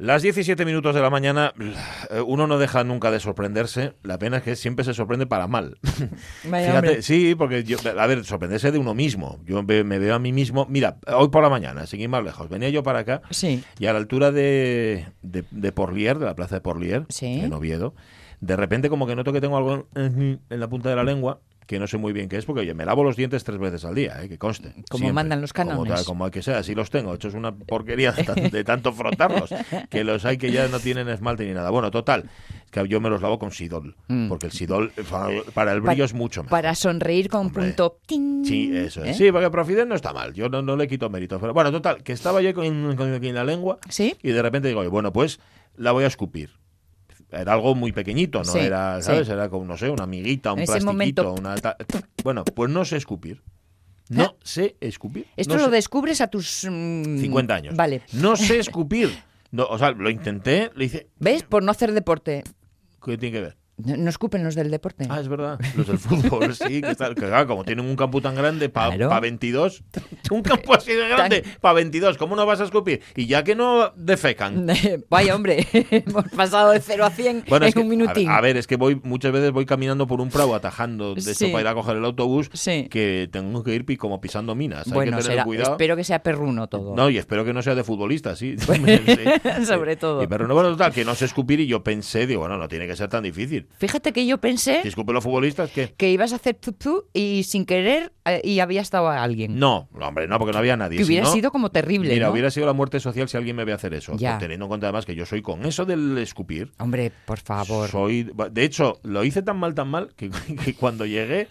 Las 17 minutos de la mañana, eh, uno no deja nunca de sorprenderse. La pena es que siempre se sorprende para mal. Vaya Fíjate, hombre. sí, porque yo, a ver, sorprenderse de uno mismo. Yo me veo a mí mismo. Mira, hoy por la mañana, sin ir más lejos, venía yo para acá Sí. y a la altura de, de, de Porlier, de la plaza de Porlier, Sí. en Oviedo, de repente como que noto que tengo algo en, en la punta de la lengua que no sé muy bien qué es, porque oye, me lavo los dientes tres veces al día, eh, que conste. Como siempre. mandan los Como, cánones. tal, como hay que ser, así los tengo. Esto es una porquería de, tan- de tanto frotarlos, que los hay que ya no tienen esmalte ni nada. Bueno, total, que yo me los lavo con Sidol, Mm. porque el Sidol para, el brillo Pa- es mucho mejor. Para sonreír con Hombre. punto. ting, Sí, eso es. ¿eh? Sí, porque Profiden no está mal. Yo no, no le quito méritos. Pero bueno, total, que estaba yo con, la lengua Sí. y de repente digo, bueno, pues la voy a escupir. Era algo muy pequeñito, no Sí, era, sí. ¿sabes? Era como, no sé, una amiguita, un En plastiquito, momento- una ta- Bueno, pues no sé escupir. No sé escupir. Esto No lo sé- descubres a tus... mm, 50 años. Vale. No sé escupir. No, o sea, lo intenté, le hice... ¿Ves? Por no hacer deporte. ¿Qué tiene que ver? No, escupen los del deporte. Ah, es verdad. Los del fútbol, sí. Que, está- que claro, como tienen un campo tan grande para Claro. 22, un campo así de grande para 22, ¿cómo no vas a escupir? Y ya que no defecan. Vaya, hombre. Hemos pasado de 0 a 100 Bueno, en es que, un minutín. a ver, es que voy muchas veces voy caminando por un prado atajando, de Sí. hecho, para ir a coger el autobús, Sí. que tengo que ir como pisando minas. Hay bueno, que tener será, cuidado. espero que sea perruno todo. No, y espero que no sea de futbolista, sí. Sí. Sobre todo. Y, pero no, bueno, total, que no sé escupir y yo pensé, digo, bueno, no tiene que ser tan difícil. Fíjate que yo pensé Si escupen los futbolistas, ¿qué? que ibas a hacer tup y sin querer y había estado alguien. No, no, hombre, no, porque no había nadie. que Si hubiera no- sido como terrible, Mira, ¿no? hubiera sido la muerte social si alguien me ve hacer eso. Ya. Teniendo en cuenta además que yo soy con eso del escupir. Hombre, por favor. Soy, de hecho, lo hice tan mal, tan mal, que, que cuando llegué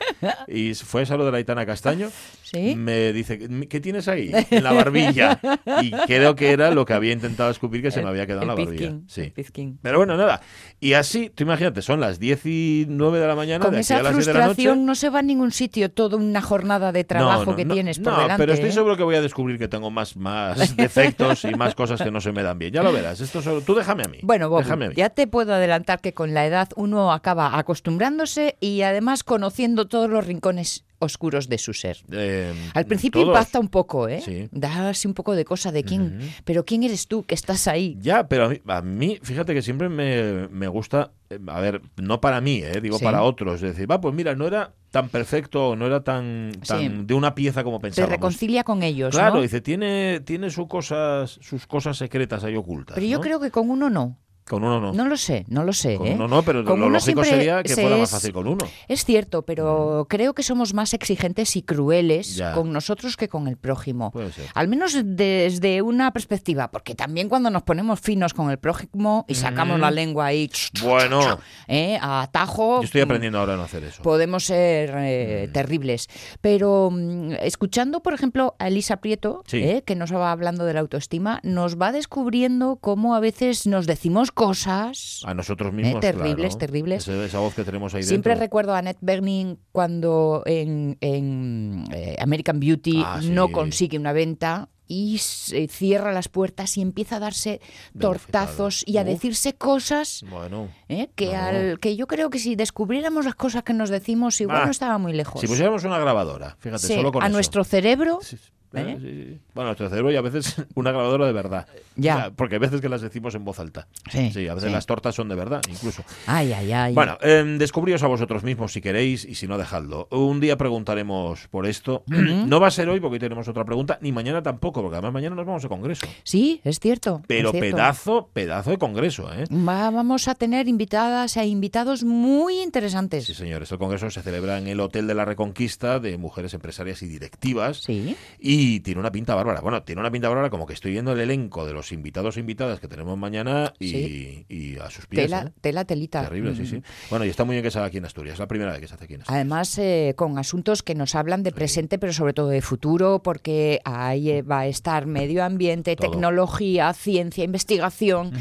y fue esa lo de la Aitana Castaño, ¿Sí? me dice, ¿qué tienes ahí? En la barbilla. Y creo que era lo que había intentado escupir que se me había quedado en la barbilla. Sí. Pero bueno, nada. Y así, tú imagínate, son las 19 de la mañana, Con de aquí esa a las 10 de la noche. no se va a ningún sitio toda una jornada de trabajo No, no, que no, tienes por delante. pero estoy ¿eh? seguro que voy a descubrir que tengo más, más defectos y más cosas que no se me dan bien. Ya lo verás. Esto solo- tú déjame a mí. Bueno, Bob, déjame a mí. ya te puedo adelantar que con la edad uno acaba acostumbrándose y además conociendo todos los rincones oscuros de su ser. Eh, Al principio todos. impacta un poco, ¿eh? Sí. Da así un poco de cosa de quién. Pero ¿quién eres tú que estás ahí? Ya, pero a mí, a mí, fíjate que siempre me, me gusta, eh, a ver, no para mí, eh, digo Sí. para otros, es decir, va, pues mira, no era tan perfecto, no era tan, tan Sí. de una pieza como pensábamos. reconcilia con ellos, Claro, ¿no? dice, tiene, tiene sus cosas, sus cosas secretas ahí ocultas. Pero yo ¿no? creo que con uno no. Con uno no. No lo sé, no lo sé. con ¿eh? uno no, pero Con lo lógico sería que se fuera más fácil con uno. Es cierto, pero creo que somos más exigentes y crueles Ya. con nosotros que con el prójimo. Puede ser. Al menos desde una perspectiva, porque también cuando nos ponemos finos con el prójimo y sacamos Mm. la lengua ahí Bueno, ¿eh? a atajo, yo estoy aprendiendo ahora a no hacer eso. podemos ser eh, Mm. terribles. Pero mm, escuchando, por ejemplo, a Elisa Prieto, Sí. eh, que nos va hablando de la autoestima, nos va descubriendo cómo a veces nos decimos cosas. A nosotros mismos, terribles, claro. terribles. Esa, esa voz que tenemos ahí Siempre dentro. recuerdo a Annette Bening cuando en, en, eh, American Beauty Ah, sí. no consigue una venta y se cierra las puertas y empieza a darse tortazos y a. Uf. decirse cosas Bueno, ¿eh? que, No. al, que yo creo que si descubriéramos las cosas que nos decimos igual Ah, no estaba muy lejos. si pusiéramos una grabadora, fíjate, Sí, solo con a eso. nuestro cerebro sí. ¿Eh? Sí, sí. Bueno, nuestro cerebro y a veces una grabadora de verdad. Ya. O sea, porque hay veces que las decimos en voz alta. Sí, a veces sí. las tortas son de verdad, incluso. Ay, ay, ay. Bueno, eh, descubríos a vosotros mismos si queréis y si no, dejadlo. Un día preguntaremos por esto. No va a ser hoy porque hoy tenemos otra pregunta, ni mañana tampoco, porque además mañana nos vamos a congreso. Sí, es cierto. Pero es cierto. pedazo, pedazo de congreso, ¿eh? Va- vamos a tener invitadas e invitados muy interesantes. Sí, señores. El congreso se celebra en el Hotel de la Reconquista de Mujeres Empresarias y Directivas. Sí. Y tiene una pinta bárbara. Bueno, tiene una pinta bárbara como que estoy viendo el elenco de los invitados e invitadas que tenemos mañana y, Sí. y a sus pies. Tela, ¿eh? tela, telita. Terrible, sí, Mm. sí. Bueno, y está muy bien que se haga aquí en Asturias. Es la primera vez que se hace aquí en Asturias. Además, eh, con asuntos que nos hablan de presente, pero sobre todo de futuro, porque ahí eh, va a estar medio ambiente, Todo. tecnología, ciencia, investigación,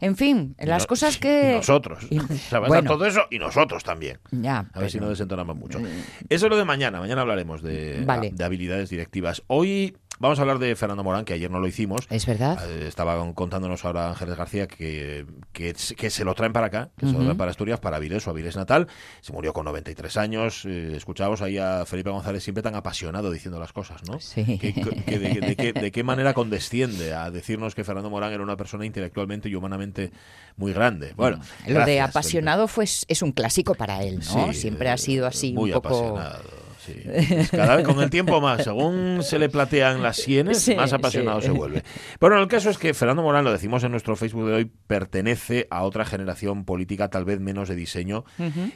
en fin, Y las no- cosas y que... nosotros. y- o sea, va a estar bueno. todo eso y nosotros también. Ya, A ver si no desentonamos mucho. Eso es lo de mañana. Mañana hablaremos de, Vale. de habilidades directivas. Hoy Vamos a hablar de Fernando Morán, que ayer no lo hicimos. Es verdad. Eh, estaba contándonos ahora Ángeles García que, que, que se lo traen para acá, que se lo traen para Asturias, para Avilés, su Avilés natal. Se murió con 93 años. Eh, escuchábamos ahí a Felipe González siempre tan apasionado diciendo las cosas, ¿no? Sí. Que- de, de qué- de qué manera condesciende a decirnos que Fernando Morán era una persona intelectualmente y humanamente muy grande. Bueno, Lo de apasionado fue, es un clásico para él, ¿no? Sí, Siempre eh, ha sido así muy un poco... apasionado. Sí. Cada vez con el tiempo más, según se le platean las sienes, Sí, más apasionado sí. se vuelve. Bueno, el caso es que Fernando Morán, lo decimos en nuestro Facebook de hoy, pertenece a otra generación política tal vez menos de diseño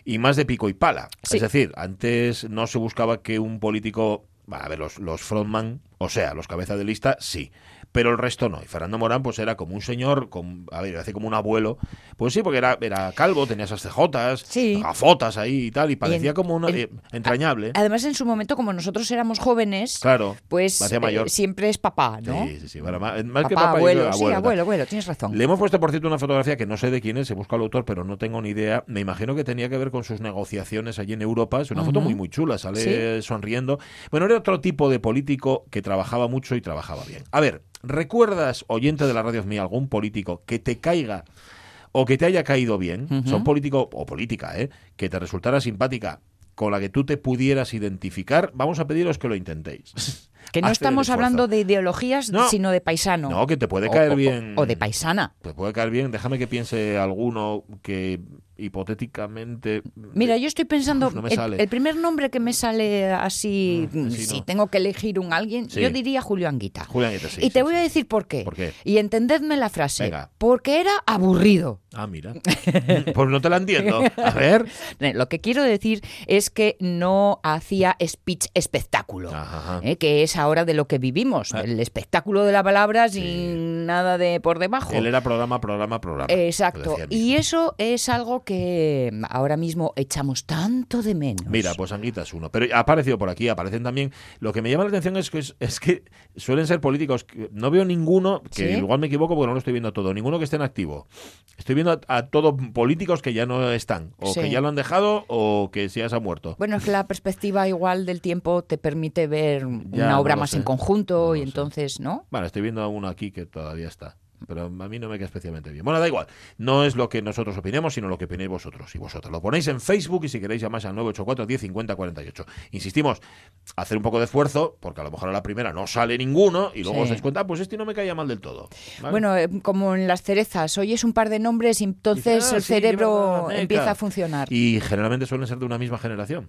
y más de pico y pala. Es decir, antes no se buscaba que un político, a ver, los, los frontman, o sea, los cabezas de lista, sí. Pero el resto no. Y Fernando Morán, pues era como un señor, con, a ver, hace como un abuelo. Pues sí, porque era, era calvo, tenía esas cejotas, Sí. gafotas ahí y tal, y parecía en- como una, en- eh, entrañable. Además, en su momento, como nosotros éramos jóvenes, Claro, pues mayor. eh, siempre es papá, ¿no? Sí, sí, sí. Bueno, más, papá, que papá, yo abuelo, sí, abuelo, abuelo, abuelo, tienes razón. Le hemos puesto, por cierto, una fotografía que no sé de quién es, se busca el autor, pero no tengo ni idea. Me imagino que tenía que ver con sus negociaciones allí en Europa. Es una foto muy, muy chula, sale sonriendo. Bueno, era otro tipo de político que trabajaba mucho y trabajaba bien. A ver, ¿recuerdas, oyente de la radio mía, algún político que te caiga o que te haya caído bien? Son político o política, ¿eh? Que te resultara simpática con la que tú te pudieras identificar, vamos a pediros que lo intentéis. Que no estamos hablando de ideologías, No. sino de paisano. No, que te puede O- caer o- bien. O de paisana. Te puede caer bien. Déjame que piense alguno que hipotéticamente. Mira, yo estoy pensando, no el, primer nombre que me sale así, Mm, sí, si no. tengo que elegir un alguien, Sí. yo diría Julio Anguita. Julián Guita, sí, y te voy a decir por qué. ¿Por qué? Y entendedme la frase. Venga. Porque era aburrido. Ah, mira. pues no te la entiendo. A ver. Eh, Lo que quiero decir es que no hacía speech espectáculo, Ajá, ajá. eh, que es ahora de lo que vivimos, Ah. el espectáculo de la palabra sin nada de por debajo. Él era programa, programa, programa. Exacto. Y eso es algo que ahora mismo echamos tanto de menos. Mira, pues Anguita es uno. Pero ha aparecido por aquí, aparecen también. Lo que me llama la atención es que, es, es que suelen ser políticos. que no veo ninguno, que ¿Sí? igual me equivoco porque no lo estoy viendo todo, ninguno que esté en activo. Estoy viendo a, a todos políticos que ya no están, o Sí. que ya lo han dejado, o que ya se han muerto. Bueno, es que la perspectiva igual del tiempo te permite ver Ya, una obra más sé. en conjunto No y sé. entonces, ¿no? Bueno, estoy viendo a uno aquí que todavía está. Pero a mí no me queda especialmente bien. Bueno, da igual. No es lo que nosotros opinemos, sino lo que opinéis vosotros y vosotros. Lo ponéis en Facebook y si queréis llamáis al 984 10 50 48. Insistimos, hacer un poco de esfuerzo, porque a lo mejor a la primera no sale ninguno y luego Sí. os dais cuenta, "Ah, pues este no me caía mal del todo. ¿vale? Bueno, eh, como en las cerezas, oyes un par de nombres y entonces "Ah, el sí, cerebro verdad, meca". empieza a funcionar. Y generalmente suelen ser de una misma generación.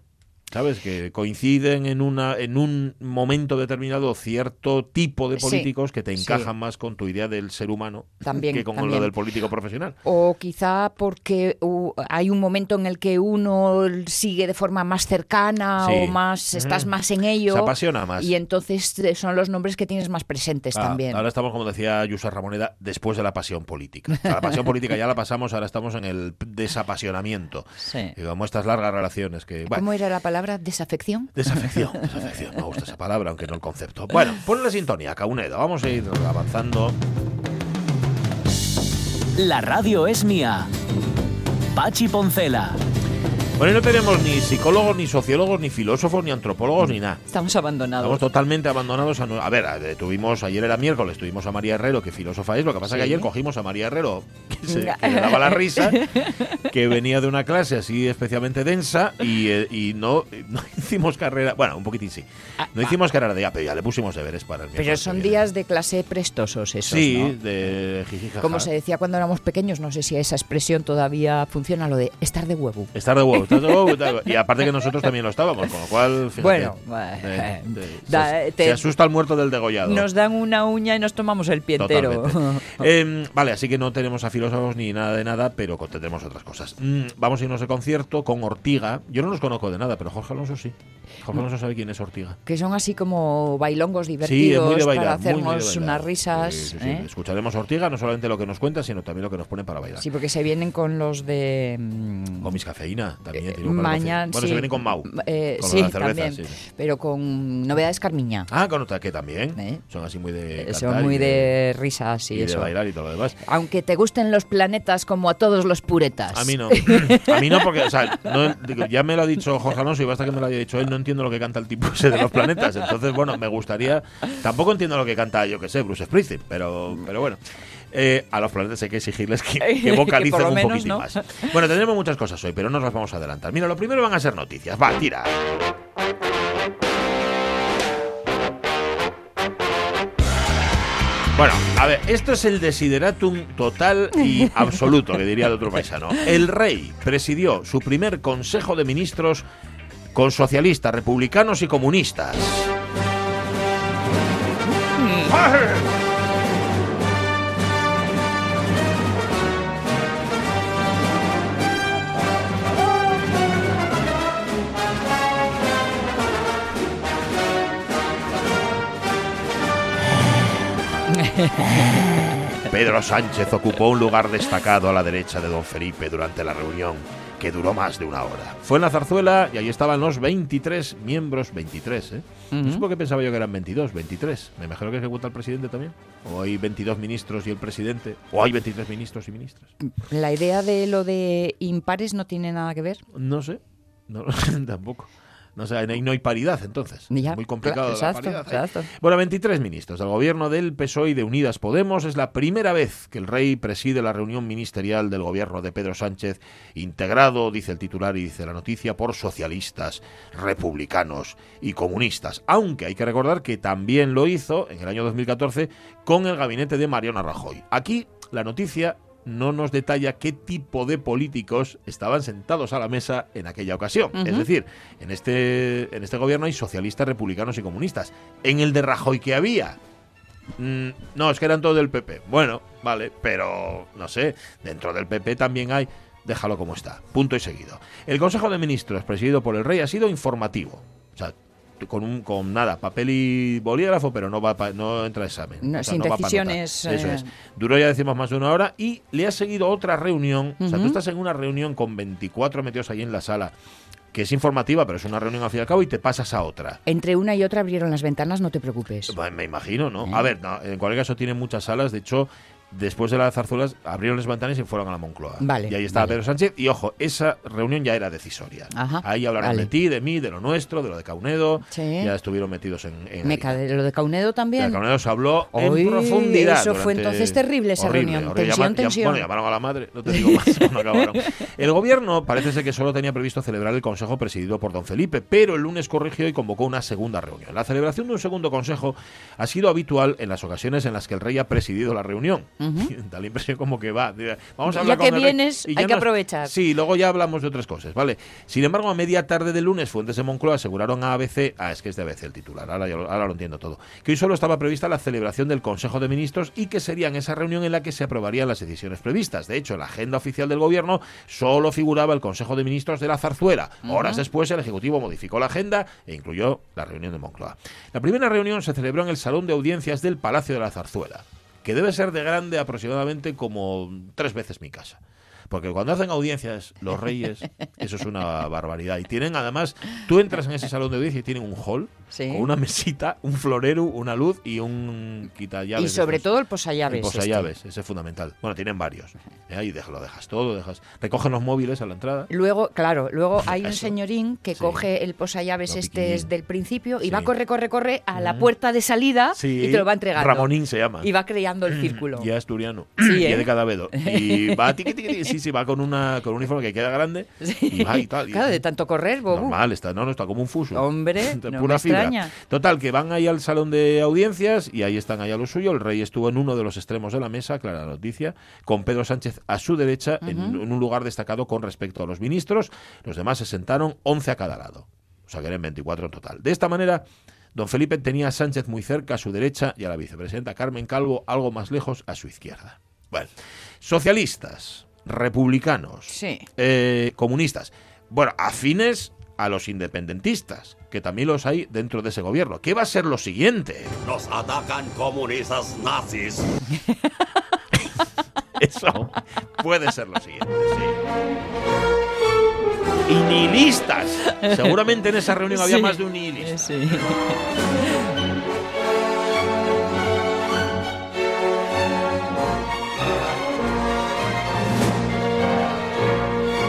¿Sabes? Que coinciden en una en un momento determinado cierto tipo de Sí, políticos que te sí. encajan más con tu idea del ser humano También, que con lo también. del político profesional. O quizá porque hay un momento en el que uno sigue de forma más cercana Sí. o más estás Ujú. más en ello. Se apasiona más. Y entonces eh, son los nombres que tienes más presentes Ah, también. Ahora estamos, como decía Yusa Ramoneda, después de la pasión política. O sea, la pasión política ya la pasamos, ahora estamos en el desapasionamiento. Como estas largas relaciones que... bueno, ¿Cómo era la palabra? ¿Desafección? Desafección, desafección. Me gusta esa palabra, aunque no el concepto. Bueno, pon la sintonía, Caunedo. Vamos a ir avanzando. La radio es mía. Pachi Poncela. Bueno, no tenemos ni psicólogos, ni sociólogos, ni filósofos, ni antropólogos, ni nada. Estamos abandonados. Estamos totalmente abandonados a... A ver, tuvimos, ayer era miércoles, tuvimos a María Herrero, que filósofa es, lo que pasa es que ayer cogimos a María Herrero, que, se, que le daba la risa, que venía de una clase así especialmente densa y, eh, y no, no hicimos carrera, bueno, un poquitín sí, no hicimos carrera de ya, pero ya le pusimos deberes para el Pero miércoles que son días de clase prestosos esos, Sí, ¿no? de jijijaja. Como se decía cuando éramos pequeños, no sé si esa expresión todavía funciona, lo de estar de huevo. Estar de huevo, de. Y aparte que nosotros también lo estábamos, con lo cual, fíjate, Bueno, eh, eh, eh, da- se, te- se asusta el muerto del degollado. Nos dan una uña y nos tomamos el pie entero. Eh, vale, así que no tenemos a filósofos ni nada de nada, pero tendremos otras cosas. Mm, vamos a irnos de concierto con Ortiga. Yo no los conozco de nada, pero Jorge Alonso sí. Jorge Alonso sabe quién es Ortiga. que son así como bailongos Sí, es divertidos muy de bailar. para muy, muy de hacernos bailar. unas risas. Sí, sí, sí. ¿eh? Escucharemos a Ortiga, no solamente lo que nos cuenta, sino también lo que nos ponen para bailar. Sí, porque se vienen con los de... mm, Con mis cafeína también. De Mañana, Bueno, sí. se viene con Mau. Eh, con sí, cerveza, también. sí, sí. Pero con novedades Carmiña. Ah, con otra que también. ¿Eh? Son así muy de. Eh, Son muy y de risas y, y de eso. bailar y todo lo demás. Aunque te gusten los planetas como a todos los puretas. A mí no. A mí no, porque, o sea, no- digo, ya me lo ha dicho Jorge Alonso y basta que me lo haya dicho él, no entiendo lo que canta el tipo ese de los planetas. Entonces, bueno, me gustaría. Tampoco entiendo lo que canta, yo que sé, Bruce Springsteen, pero, pero bueno. Eh, a los planetas hay que exigirles que, vocalicen un menos, poquitín ¿no? más. Bueno, tendremos muchas cosas hoy, pero no nos vamos a adelantar. Mira, lo primero van a ser noticias. Va, tira. Bueno, a ver, esto es el desideratum total y absoluto, que diría el otro paisano. El rey presidió su primer consejo de ministros con socialistas, republicanos y comunistas. Pedro Sánchez ocupó un lugar destacado a la derecha de don Felipe durante la reunión, que duró más de una hora. Fue en la zarzuela y ahí estaban los 23 miembros, 23, ¿eh? No sé por qué pensaba yo que eran 22, 23. Me imagino que ejecuta el presidente también. O hay 22 ministros y el presidente. O hay 23 ministros y ministras. La idea de lo de impares no tiene nada que ver. No sé. No, tampoco. No sé, ahí no hay paridad entonces. Ya, Muy complicado claro, la exacto, paridad. ¿eh? exacto. Bueno, 23 ministros del gobierno del PSOE y de Unidas Podemos. Es la primera vez que el rey preside la reunión ministerial del gobierno de Pedro Sánchez, integrado, dice el titular y dice la noticia, por socialistas, republicanos y comunistas. Aunque hay que recordar que también lo hizo en el año 2014 con el gabinete de Mariano Rajoy. Aquí la noticia no nos detalla qué tipo de políticos estaban sentados a la mesa en aquella ocasión. Es decir, en este, en este gobierno hay socialistas, republicanos y comunistas. En el de Rajoy que había. Mm, no, es que eran todos del PP. Bueno, vale, pero no sé, dentro del PP también hay. Déjalo como está. Punto y seguido. El Consejo de Ministros, presidido por el Rey, ha sido informativo. O sea, con, un, con nada, papel y bolígrafo, pero no va pa- no entra a examen. No, O sea, sin no va decisiones, Eso eh. es. Duró ya decimos más de una hora y le ha seguido otra reunión. O sea, tú estás en una reunión con 24 metidos ahí en la sala, que es informativa, pero es una reunión al fin y al cabo, y te pasas a otra. Entre una y otra abrieron las ventanas, no te preocupes. Me imagino, ¿no? Eh. A ver, no, en cualquier caso tiene muchas salas. De hecho, después de las zarzuelas, abrieron las ventanas y fueron a la Moncloa. Vale, Y ahí estaba vale. Pedro Sánchez. Y ojo, esa reunión ya era decisoria. Ajá, ahí hablaron vale. de ti, de mí, de lo nuestro, de lo de Caunedo. Sí. Ya estuvieron metidos en. en Meca, de lo de Caunedo De también. Caunedo se habló en profundidad. eso fue entonces terrible, esa reunión. Tensión, tensión. Bueno, llamaron a la madre, no te digo más cuando acabaron. El gobierno parece ser que solo tenía previsto celebrar el consejo presidido por don Felipe, pero el lunes corrigió y convocó una segunda reunión. La celebración de un segundo consejo ha sido habitual en las ocasiones en las que el rey ha presidido la reunión. Da la impresión como que va. Vamos a Ya hablar que con el rey, vienes, y ya hay que nos- aprovechar. Sí, luego ya hablamos de otras cosas, ¿vale? Sin embargo, a media tarde del lunes, fuentes de Moncloa aseguraron a ABC, ah, es que es de ABC el titular, ahora, ya lo, ahora lo entiendo todo, que hoy solo estaba prevista la celebración del Consejo de Ministros y que sería en esa reunión en la que se aprobarían las decisiones previstas. De hecho, en la agenda oficial del gobierno solo figuraba el Consejo de Ministros de la Zarzuela. Horas después, el Ejecutivo modificó la agenda e incluyó la reunión de Moncloa. La primera reunión se celebró en el Salón de Audiencias del Palacio de la Zarzuela que debe ser de grande aproximadamente como tres veces mi casa. Porque cuando hacen audiencias los reyes, eso es una barbaridad. Y tienen además, tú entras en ese salón de audiencia y tienen un hall Sí. con una mesita, un florero, una luz y un quitallaves. Y sobre todo el posallaves. El posallaves, ese es fundamental. Bueno, tienen varios. Eh, Ahí lo dejas todo, dejas. Recogen los móviles a la entrada. este. Luego, claro, luego hay un señorín que Sí. coge el posallaves Lo este piquillín. desde el principio y Sí. va corre, corre, corre a la puerta de salida y te lo va entregando. Ramonín se llama. Y va creando el círculo. Ya asturiano. Sí, y ¿eh? es de Cadavedo. Y va tiqui, tiqui, tiqui, sí, sí, va con una con un uniforme que queda grande y va y tal. y- Claro, de tanto correr, bobu. Normal, está, no, no, está como un fuso. Hombre, no pura fibra. Total, que van ahí al salón de audiencias y ahí están allá lo suyo. El rey estuvo en uno de los extremos de la mesa, clara la noticia, con Pedro Sánchez a su derecha, en, en un lugar destacado con respecto a los ministros. Los demás se sentaron 11 a cada lado. O sea que eran 24 en total. De esta manera, don Felipe tenía a Sánchez muy cerca a su derecha y a la vicepresidenta Carmen Calvo algo más lejos a su izquierda. Bueno, socialistas, republicanos, Sí. eh, comunistas, bueno, afines a los independentistas, que también los hay dentro de ese gobierno. ¿Qué va a ser lo siguiente? Nos atacan comunistas nazis. Eso puede ser lo siguiente, sí. y nihilistas. Seguramente en esa reunión había Sí, más de un nihilista. sí.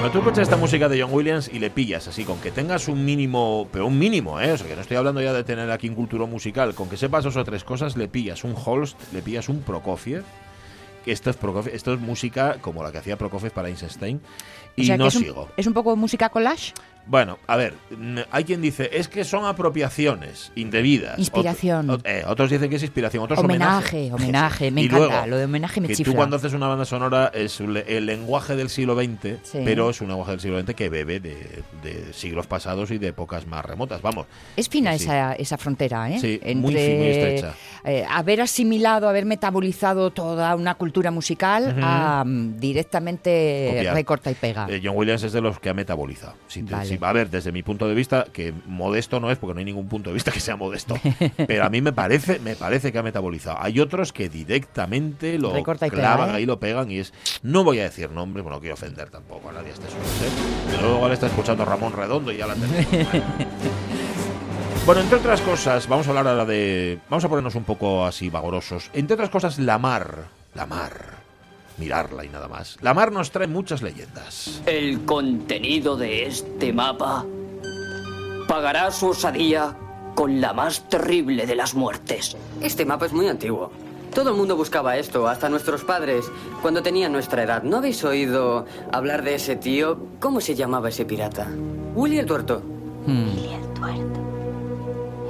Cuando tú escuchas esta música de John Williams y le pillas así, con que tengas un mínimo, pero un mínimo, ¿eh? O sea, que no estoy hablando ya de tener aquí un cultura musical, con que sepas dos o tres cosas, le pillas un Holst, le pillas un Prokofiev, que esto es, Prokofiev, esto es música como la que hacía Prokofiev para Einstein, y O sea, que no es un, sigo. es un poco música collage. Bueno, a ver, hay quien dice, es que son apropiaciones indebidas. Inspiración. Ot- eh, otros dicen que es inspiración, otros Homenaje, homenaje. homenaje, me encanta, luego, lo de homenaje me que chifla. tú cuando haces una banda sonora es el lenguaje del siglo XX, Sí. pero es un lenguaje del siglo XX que bebe de, de siglos pasados y de épocas más remotas. Vamos, Es fina Sí. esa, esa frontera, ¿eh? Sí, muy fi- muy estrecha. eh, haber asimilado, haber metabolizado toda una cultura musical a mm, directamente Copiar. recorta y pega. eh, John Williams es de los que ha metabolizado. Si te- Vale. Si- a ver, desde mi punto de vista, que modesto no es, porque no hay ningún punto de vista que sea modesto, pero a mí me parece, me parece que ha metabolizado. Hay otros que directamente lo Recorta y pega, clavan ¿eh? ahí, lo pegan y es... No voy a decir nombres, bueno, no quiero ofender tampoco a nadie a este sujeto, Pero luego igual está escuchando Ramón Redondo y ya la tenemos. Bueno, entre otras cosas, vamos a hablar ahora de... Vamos a ponernos un poco así vagorosos. Entre otras cosas, la mar. La mar. Mirarla y nada más. La mar nos trae muchas leyendas. El contenido de este mapa pagará su osadía con la más terrible de las muertes. Este mapa es muy antiguo. Todo el mundo buscaba esto, hasta nuestros padres, cuando tenían nuestra edad. ¿No habéis oído hablar de ese tío? ¿Cómo se llamaba ese pirata? Willy el Tuerto. Willy el Tuerto.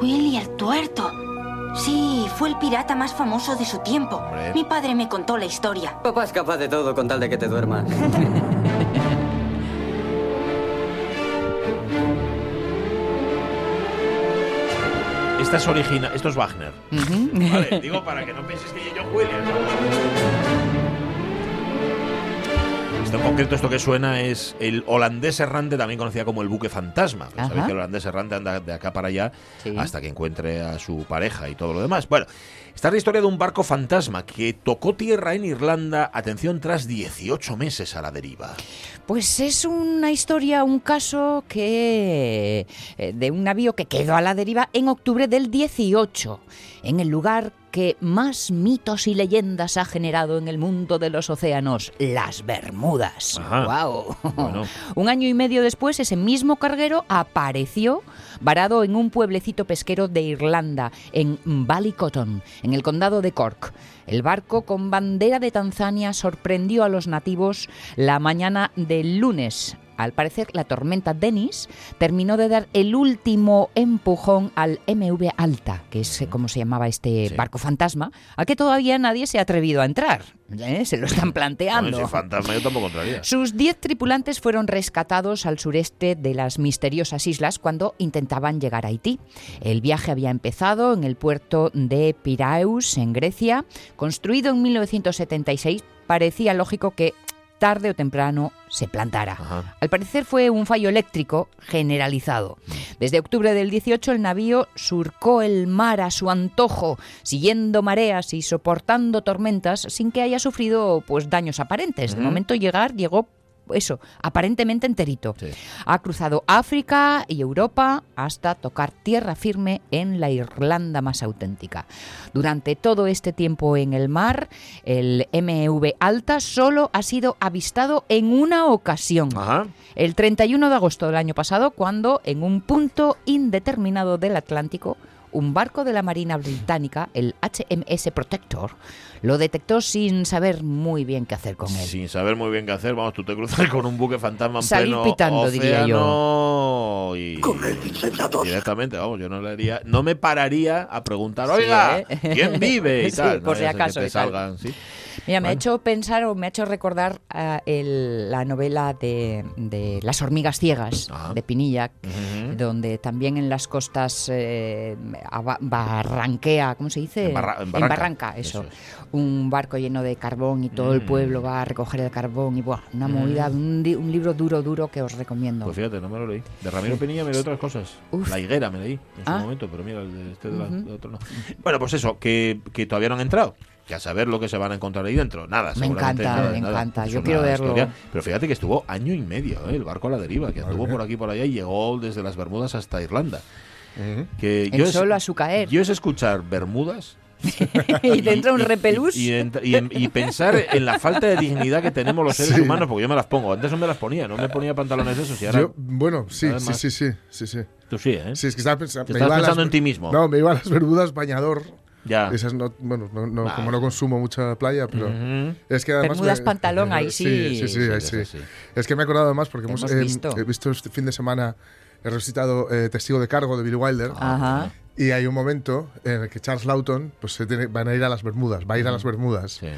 Willy el Tuerto. Sí, fue el pirata más famoso de su tiempo. Hombre. Mi padre me contó la historia. Papá es capaz de todo con tal de que te duermas. Esta es original, esto es Wagner. Vale, digo para que no penséis que yo John Williams. Esto en concreto, esto que suena es el holandés errante, también conocida como el buque fantasma. Pues. Sabéis que el holandés errante anda de acá para allá Sí. hasta que encuentre a su pareja y todo lo demás. Bueno, esta es la historia de un barco fantasma que tocó tierra en Irlanda, atención, tras 18 meses a la deriva. Pues es una historia, un caso que eh, de un navío que quedó a la deriva en octubre del 18, en el lugar que más mitos y leyendas ha generado en el mundo de los océanos, las Bermudas. Bueno. Un año y medio después, ese mismo carguero apareció varado en un pueblecito pesquero de Irlanda, en Ballycotton, en el condado de Cork. El barco con bandera de Tanzania sorprendió a los nativos la mañana del lunes. Al parecer, la tormenta Dennis terminó de dar el último empujón al MV Alta, que es como se llamaba este Sí. barco fantasma, a que todavía nadie se ha atrevido a entrar. ¿eh? Se lo están planteando. Bueno, si fantasma yo tampoco entraría. Sus 10 tripulantes fueron rescatados al sureste de las misteriosas islas cuando intentaban llegar a Haití. El viaje había empezado en el puerto de Piraeus, en Grecia. Construido en 1976, parecía lógico que tarde o temprano se plantara. Ajá. Al parecer fue un fallo eléctrico generalizado. Desde octubre del 18 el navío surcó el mar a su antojo, siguiendo mareas y soportando tormentas sin que haya sufrido pues daños aparentes. De momento llegar llegó eso, aparentemente enterito. Sí. Ha cruzado África y Europa hasta tocar tierra firme en la Irlanda más auténtica. Durante todo este tiempo en el mar, el MV Alta solo ha sido avistado en una ocasión. Ajá. El 31 de agosto del año pasado, cuando en un punto indeterminado del Atlántico, un barco de la Marina Británica, el HMS Protector, lo detectó sin saber muy bien qué hacer con él. Sin saber muy bien qué hacer, vamos, tú te cruzas con un buque fantasma en Salir pleno pitando, diría océano y directamente, vamos, yo no le haría, no me pararía a preguntar, Sí, oiga, ¿eh? ¿quién vive? y Sí, tal, por No si que acaso te y tal. salgan, sí. Mira, me ha hecho pensar o me ha hecho recordar ah, el- la novela de, de Las hormigas ciegas Ah. de Pinilla, donde también en las costas eh, barranquea, ¿cómo se dice? En barra- en barranca, eso. eso es. Un barco lleno de carbón y todo el Mm. pueblo va a recoger el carbón y buah, una movida, un, di- un libro duro, duro que os recomiendo. Pues fíjate, no me lo leí. De Ramiro Pinilla me leí otras cosas. Uf. La higuera me leí en su Ah. momento, pero mira, el de este de la- de otro no. Bueno, pues eso, que, que todavía no han entrado. Que a saber lo que se van a encontrar ahí dentro. Nada, Me seguramente encanta, nada, me nada. encanta. Es Yo quiero verlo. historia- Pero fíjate que estuvo año y medio ¿eh? el barco a la deriva, que anduvo por aquí por allá y llegó desde las Bermudas hasta Irlanda. Que El yo es- solo a su caer. Yo es escuchar Bermudas y te entra un repelús. y, y y y pensar en la falta de dignidad que tenemos los seres Sí. humanos, porque yo me las pongo. Antes no me las ponía, no me ponía pantalones de esos y ahora Yo, bueno, sí, sí, sí, sí, sí, sí. tú sí, ¿eh? Sí, es que estaba pensando. Me iba a las pensando en ti mismo. No, me iba a las Bermudas bañador. Ya. Esas no, bueno, no, no, Vale. como no consumo mucha playa, pero Ujú. es que además Bermudas me- pantalón, ahí sí. Sí, sí, sí, Sí, ahí sí. sí. Es que me he acordado además porque hemos, hemos eh, visto. he visto este fin de semana he recitado eh, Testigo de cargo de Billy Wilder Ajá. y hay un momento en el que Charles Lawton pues se tiene, van a ir a las Bermudas, va a ir a las Bermudas. Sí.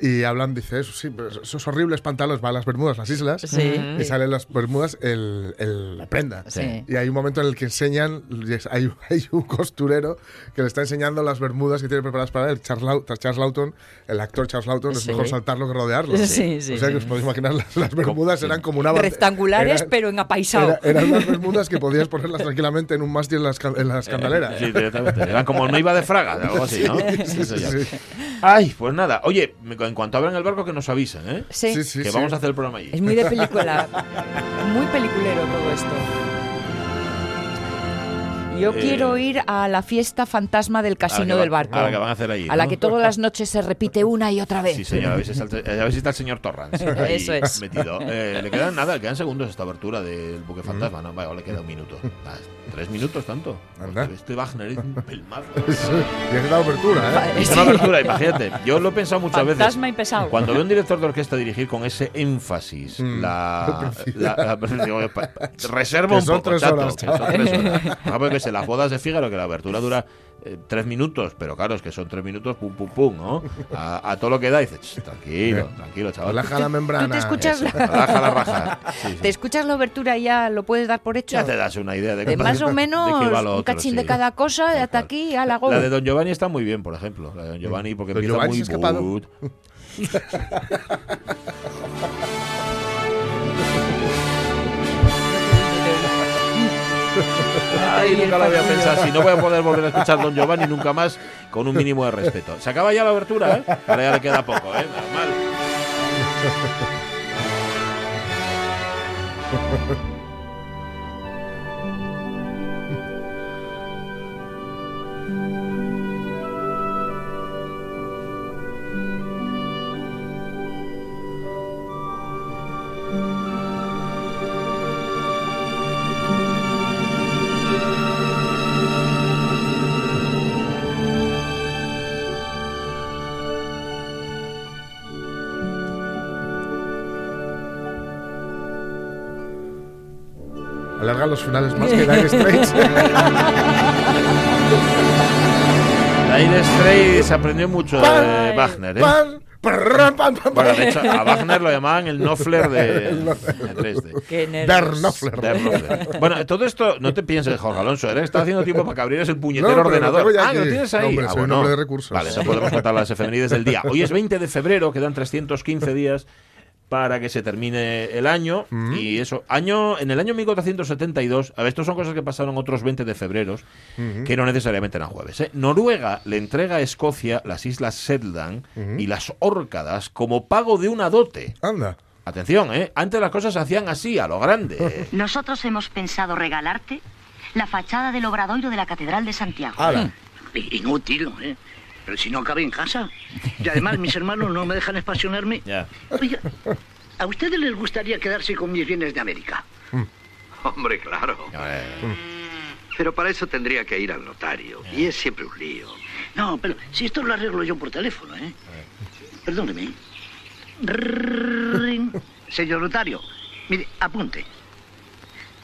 Y hablan, dice, eso sí, pero esos horribles pantalones, va a las Bermudas, las islas. Sí. Y salen las Bermudas el, el- la prenda. Sí. Y hay un momento en el que enseñan, hay, hay un costurero que le está enseñando las bermudas que tiene preparadas para él. Charles, Lau- Charles Lawton, el actor Charles Lawton, es Sí. mejor saltarlo que rodearlo. Sí, sí, O sea que os podéis imaginar, las, las bermudas eran como una... Rectangulares, eran- pero en apaisado. era- eran unas bermudas que podías ponerlas tranquilamente en un mástil en las, ca- en las candeleras. Sí, directamente. Eran como no iba de fraga, algo así, ¿no? Sí, sí, sí. Ay, pues nada. Oye, en cuanto abran el barco, que nos avisen, ¿eh? Sí. Sí, sí, que sí. vamos a hacer el programa allí. Es muy de película. muy peliculero todo esto. Yo Eh, quiero ir a la fiesta fantasma del casino va- del barco. A la que van a hacer ahí. A la que todas las noches se repite una y otra vez. Sí, señor, a ver si está el, a ver si está el señor Torrance Eso es. metido. Eh, le quedan nada, le quedan segundos a esta abertura del buque fantasma. No, vaya, le queda un minuto. ¿Tres minutos tanto? Anda. Este Wagner es un pelmazo. y es la abertura, ¿eh? Es una abertura, imagínate. Yo lo he pensado muchas veces. Fantasma y pesado. Cuando veo un director de orquesta dirigir con ese énfasis Mm. la, la- la- digo, reserva Que un son poco, tres chato, horas, que son tres horas. Ah, porque sé, las bodas de Fígaro, que la abertura dura eh, tres minutos, pero claro, es que son tres minutos, pum, pum, pum, ¿no? A, a todo lo que da, dices, "Ch, tranquilo, tranquilo, chaval. Relaja la membrana. ¿Tú te escuchas la, Raja la raja. Sí, sí. te escuchas la obertura y ya lo puedes dar por hecho? Ya te das una idea de, de más o de menos qué va lo un otro, cachín sí. de cada cosa, de hasta aquí a la go. La de Don Giovanni está muy bien, por ejemplo. La de Don Giovanni, porque Don empieza Giovanni muy Ay, nunca lo había pensado. Si no voy a poder volver a escuchar Don Giovanni nunca más con un mínimo de respeto. Se acaba ya la abertura, ¿eh? Ahora ya le queda poco, ¿eh? Normal. los finales más que Dire Straits. Dire Straits aprendió mucho de Wagner, ¿eh? Pan, Bueno, de hecho, a Wagner lo llamaban el Knopfler de, de Dresde. Qué Der nervios. Knopfler. Der Knopfler. Bueno, todo esto, no te pienses, Jorge Alonso, que estaba haciendo tiempo para que abrieras el puñetero No, lo ordenador. ah, ¿que lo tienes ahí. Hombre, Ah, bueno. de recursos. Vale, eso podemos contar las efemérides del día. Hoy es 20 de febrero, quedan 315 días para que se termine el año. Mm. Y eso, año en el año 1472, a ver, estos son cosas que pasaron otros 20 de febrero, que no necesariamente eran jueves. ¿eh? Noruega le entrega a Escocia las islas Shetland y las Órcadas como pago de una dote. Anda. Atención, ¿eh? Antes las cosas se hacían así, a lo grande. Nosotros hemos pensado regalarte la fachada del obradoiro de la Catedral de Santiago. Ala. Inútil, ¿eh? Pero si no cabe en casa. Y además mis hermanos no me dejan expansionarme. ya. Oiga, ¿a ustedes les gustaría quedarse con mis bienes de América? Hombre, claro. Eh, Pero para eso tendría que ir al notario. Y es siempre un lío. No, pero si esto lo arreglo yo por teléfono, ¿eh? Perdóneme. Señor notario, mire, apunte.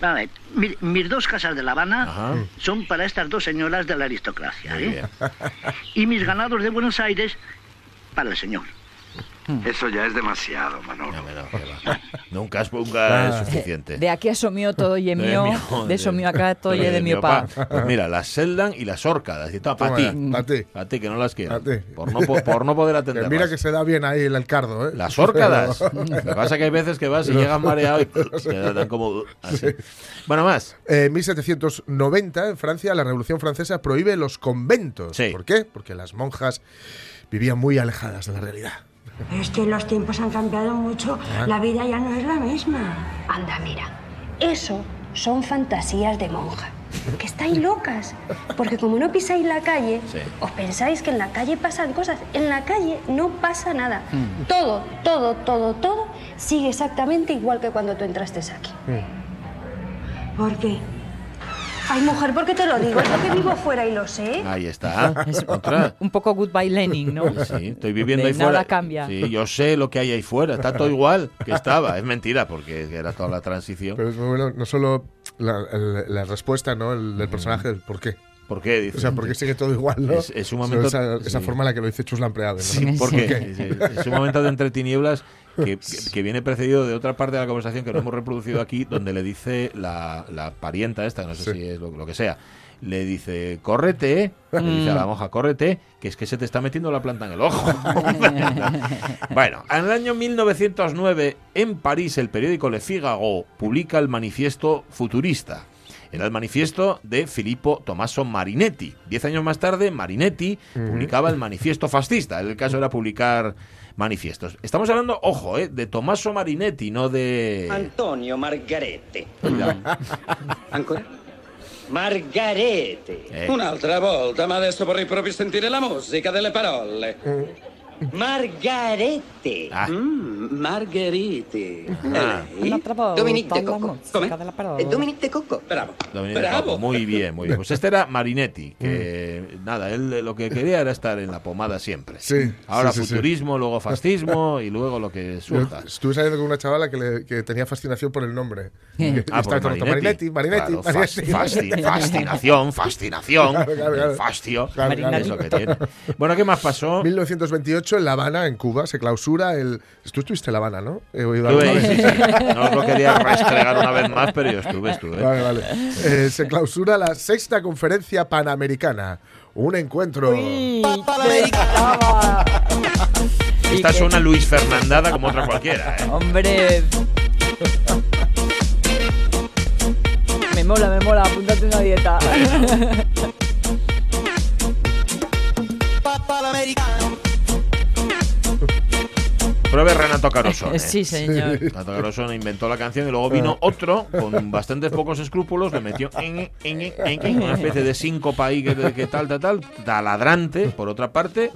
A ver, mire, mis dos casas de La Habana Ajá. son para estas dos señoras de la aristocracia, ¿eh? Y mis ganados de Buenos Aires para el señor. Eso ya es demasiado, Manolo. No, no, va. Nunca es, nunca es suficiente. De aquí asomió todo y De mío, mío, de somió acá todo y de mi pa. Pues mira, las Seldan y las Orcadas. Y todo, para ti. ya, pa' ti. Para ti, que no las quiero. Por no, po- por no poder Que atender. mira que se da bien ahí el cardo, ¿eh? Las Orcadas. Lo que pasa es que hay veces que vas y llegan mareado y te dan como así. Bueno, más. En 1790, en Francia, la Revolución Francesa prohíbe los conventos. Sí. ¿Por qué? Porque las monjas vivían muy alejadas de la realidad. Es que los tiempos han cambiado mucho. Ah. La vida ya no es la misma. Anda, mira. Eso son fantasías de monja. Que estáis locas. Porque como no pisáis la calle, os pensáis que en la calle pasan cosas. En la calle no pasa nada. Todo, todo, todo, todo sigue exactamente igual que cuando tú entraste aquí. ¿Por qué? Ay, mujer, ¿por qué te lo digo? Yo que vivo fuera y lo sé. Ahí está. Es Otra. un poco goodbye Lenin, ¿no? Sí, estoy viviendo De ahí fuera. nada cambia. Sí, yo sé lo que hay ahí fuera. Está todo igual que estaba. Es mentira, porque era toda la transición. Pero es muy bueno, no solo la, el- la respuesta ¿no? el, del personaje, el por qué. ¿Por qué? Dice. O sea, ¿por qué sigue todo igual? ¿no? Es- es un momento- Esa, esa sí. forma en la que lo dice Chuslan Preade. ¿no? Sí, ¿Por porque qué? sí, es un momento de entre tinieblas que, que- que viene precedido de otra parte de la conversación que no hemos reproducido aquí, donde le dice la, la parienta esta, no sé si es lo, lo que sea, le dice, córrete, le dice a la monja, córrete, que es que se te está metiendo la planta en el ojo. bueno, en el año 1909, en París, el periódico Le Figaro publica el manifiesto futurista. Era el manifiesto de Filippo Tommaso Marinetti. Diez años más tarde, Marinetti publicaba el manifiesto fascista. El caso era publicar manifiestos. Estamos hablando, ojo, eh, de Tommaso Marinetti, no de... Antonio Margarete. Ancora? Margarete. Eh. Un'altra volta, ma adesso vorrei proprio sentire la musica delle parole. Margarete. Ah. Mm, Margherite. Ah. Dominique de Coco. Eh, Dominique de Coco. Bravo. Dominique Bravo. Coco. Muy bien, muy bien. Pues este era Marinetti, que nada, él lo que quería era estar en la pomada siempre. Sí, Ahora sí, sí, sí. futurismo, luego fascismo y luego lo que surja. estuve saliendo con una chavala que, le- que tenía fascinación por el nombre. Que Ah, por rato, Marinetti, Marinetti, Claro, Marinetti. fas- fasti- fascinación, fascinación, Claro, claro, claro. el fastio, Claro, claro. es lo que tiene. Bueno, ¿qué más pasó? 1928 en La Habana, en Cuba, se clausura el. Tú estuviste en La Habana, ¿no? He oído Estuve sí, sí. No os lo quería restregar una vez más, pero yo estuve, estuve. Vale, vale. Eh, se clausura la sexta conferencia panamericana. Un encuentro. Esta suena Luis Fernandada como otra cualquiera, ¿eh? Hombre. Me mola, me mola, apúntate una dieta. Pruebe Renato Carosone. Sí, señor. Renato Carosone inventó la canción y luego vino otro con bastantes pocos escrúpulos, le metió en, en, en, en, una especie de síncopa ahí que, que tal, tal, tal, taladrante, por otra parte,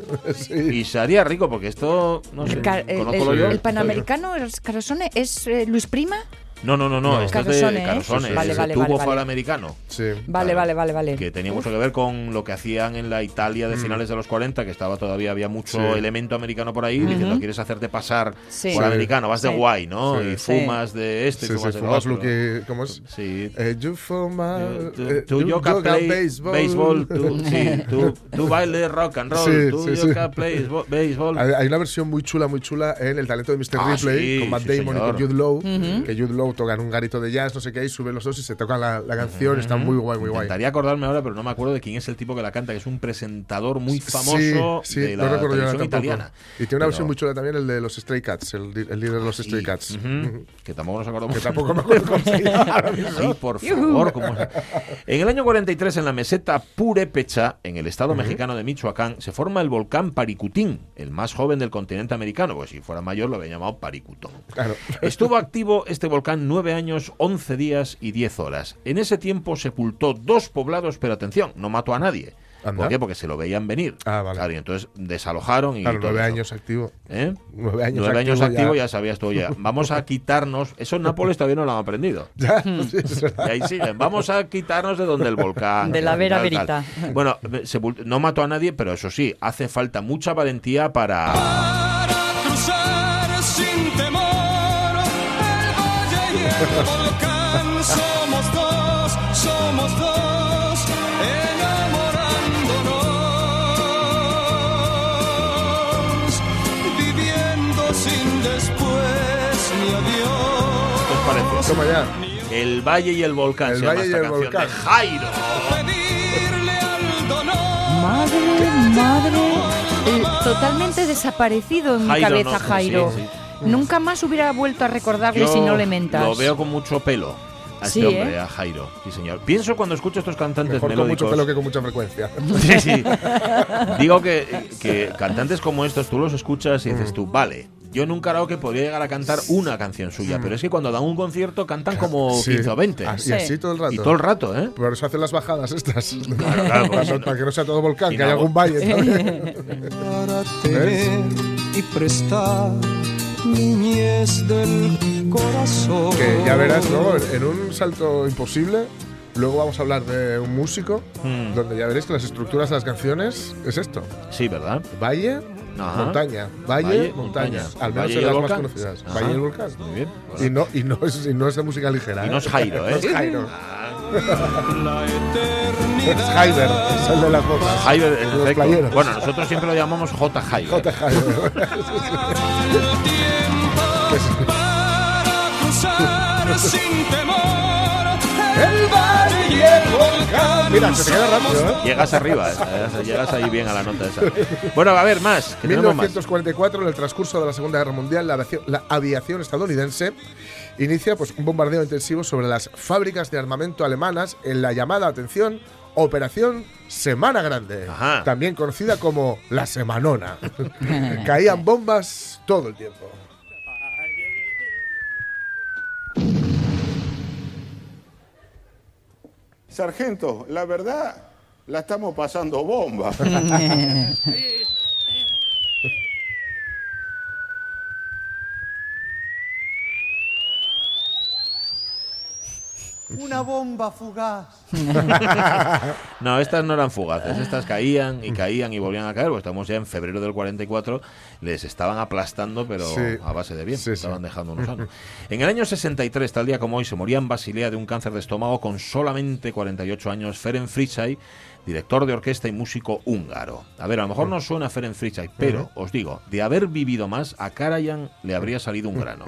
y se haría rico porque esto, no sé, El, ca- el- el- yo. el panamericano, el Carosone, ¿es eh, Luis Prima? No, no, no, no, No. esto es de Carosone, ¿eh? Vale, vale, tubo vale, americano. Sí. Vale, vale, vale, vale. que tenía mucho que ver con lo que hacían en la Italia de Mm. finales de los 40, que estaba todavía había mucho Sí. elemento americano por ahí, diciendo quieres hacerte pasar Sí. por Sí. americano, vas de guay, ¿no? Sí. Y Sí. fumas de esto y fumas sí, de fumas otro. lo que. ¿Cómo es? Sí. Eh, you fuma. Tú, eh, tú yoga play baseball. béisbol, tú, sí, tú, tú baile rock and roll, Sí, tú sí, sí. yoga play béisbol. Hay, una versión muy chula, muy chula en El talento de Mr. Ah, Ripley con Matt Damon y con Jude Law. Que Jude Law toca en un garito de jazz, no sé qué, y suben los dos y se tocan la, la canción. Está muy guay, muy guay. Intentaría acordarme ahora, pero no me acuerdo de quién es el tipo que la canta, que es un presentador muy famoso sí, sí, de no la recuerdo yo ahora televisión italiana. Y tiene una Pero- versión muy chula también, el de los Stray Cats, el, líder de los Sí, Stray Cats. Que tampoco nos acordamos. Que tampoco me acuerdo cómo se llama. Sí, por favor. ¿cómo se- En el año 43, en la meseta Purépecha, en el estado mexicano de Michoacán, se forma el volcán Paricutín, el más joven del continente americano, pues si fuera mayor lo había llamado Paricutón. Claro. Estuvo activo este volcán nueve años, 11 días y 10 horas. En ese tiempo sepultó dos poblados, pero atención, no mató a nadie. Anda. ¿Por qué? Porque se lo veían venir. Ah, vale. Claro, y entonces desalojaron y Claro, nueve años activo. ¿Eh? Nueve años Nueve años activo activo, ya. ya. sabías tú, ya. Vamos a quitarnos. Eso en Nápoles todavía no lo han aprendido. Ya, sí. Y ahí siguen. Vamos a quitarnos de donde el volcán. De la vera tal, verita. tal. Bueno, sepult- no mató a nadie, pero eso sí, hace falta mucha valentía para. Volcán. Somos dos, somos dos, enamorándonos, viviendo sin después ni adiós. ¿Qué os parece? Toma ya. El Valle y el Volcán. El se llama Valle y esta el canción Volcán. de Jairo. Pedirle al donor. Madre, madre. Eh, totalmente desaparecido en mi Jairo, cabeza, no, Jairo. sí, Nunca más hubiera vuelto a recordarle Yo si no le mentas. Lo veo con mucho pelo. a Sí, este hombre, ¿eh? a Jairo. Sí, señor. Pienso cuando escucho estos cantantes Mejor con mucho melódicos. pelo que con mucha frecuencia. Sí, sí. Digo que, que cantantes como estos tú los escuchas y dices tú, vale. Yo en un karaoke podría llegar a cantar una canción suya, pero es que cuando dan un concierto cantan como Sí. 15 o 20. Ah, Y así todo el rato. Y todo el rato, ¿eh? Por eso hacen las bajadas estas. Claro, claro, para, no- para que no sea todo volcán, que haya algún valle también. Para tener y prestar niñez del corazón. que ya verás luego en- un salto imposible. Luego vamos a hablar de un músico, Hmm. donde ya veréis que las estructuras de las canciones es esto. Sí, ¿verdad? Valle, Ajá. montaña. Valle, Valle, montaña. montaña. Al menos Valle en y las el más volcán. conocidas. Ajá. Valle y el volcán. Muy bien. Y no, y, no es, y no es de música ligera. Y ¿eh? no es Jairo, ¿eh? No es Jairo. La eternidad. Es Jaiber, es el de las botas. Jairo, en De los efecto. playeros. Bueno, nosotros siempre lo llamamos J. Jairo. J. Jaiber. Para cruzar sin temor el valle y el volcán. Mira, se te queda rápido, ¿eh? Llegas arriba, eh, llegas ahí bien a la nota esa. Bueno, a ver, más. Que tenemos más. 1944, en el transcurso de la Segunda Guerra Mundial, la aviación, la aviación estadounidense inicia pues, un bombardeo intensivo sobre las fábricas de armamento alemanas en la llamada, atención, Operación Semana Grande, Ajá. también conocida como la Semanona. Caían bombas todo el tiempo. Sargento, la verdad, la estamos pasando bomba. Una bomba fugaz. No, estas no eran fugaces, estas caían y caían y volvían a caer, pues estamos ya en febrero del 44, les estaban aplastando, pero Sí. a base de bien, Sí, sí. estaban dejando unos años. En el año 63, tal día como hoy, se moría en Basilea de un cáncer de estómago con solamente 48 años Ferenc Fritzay, director de orquesta y músico húngaro. A ver, a lo mejor no suena Ferenc Fritzay, pero os digo, de haber vivido más, a Karajan le habría salido un grano.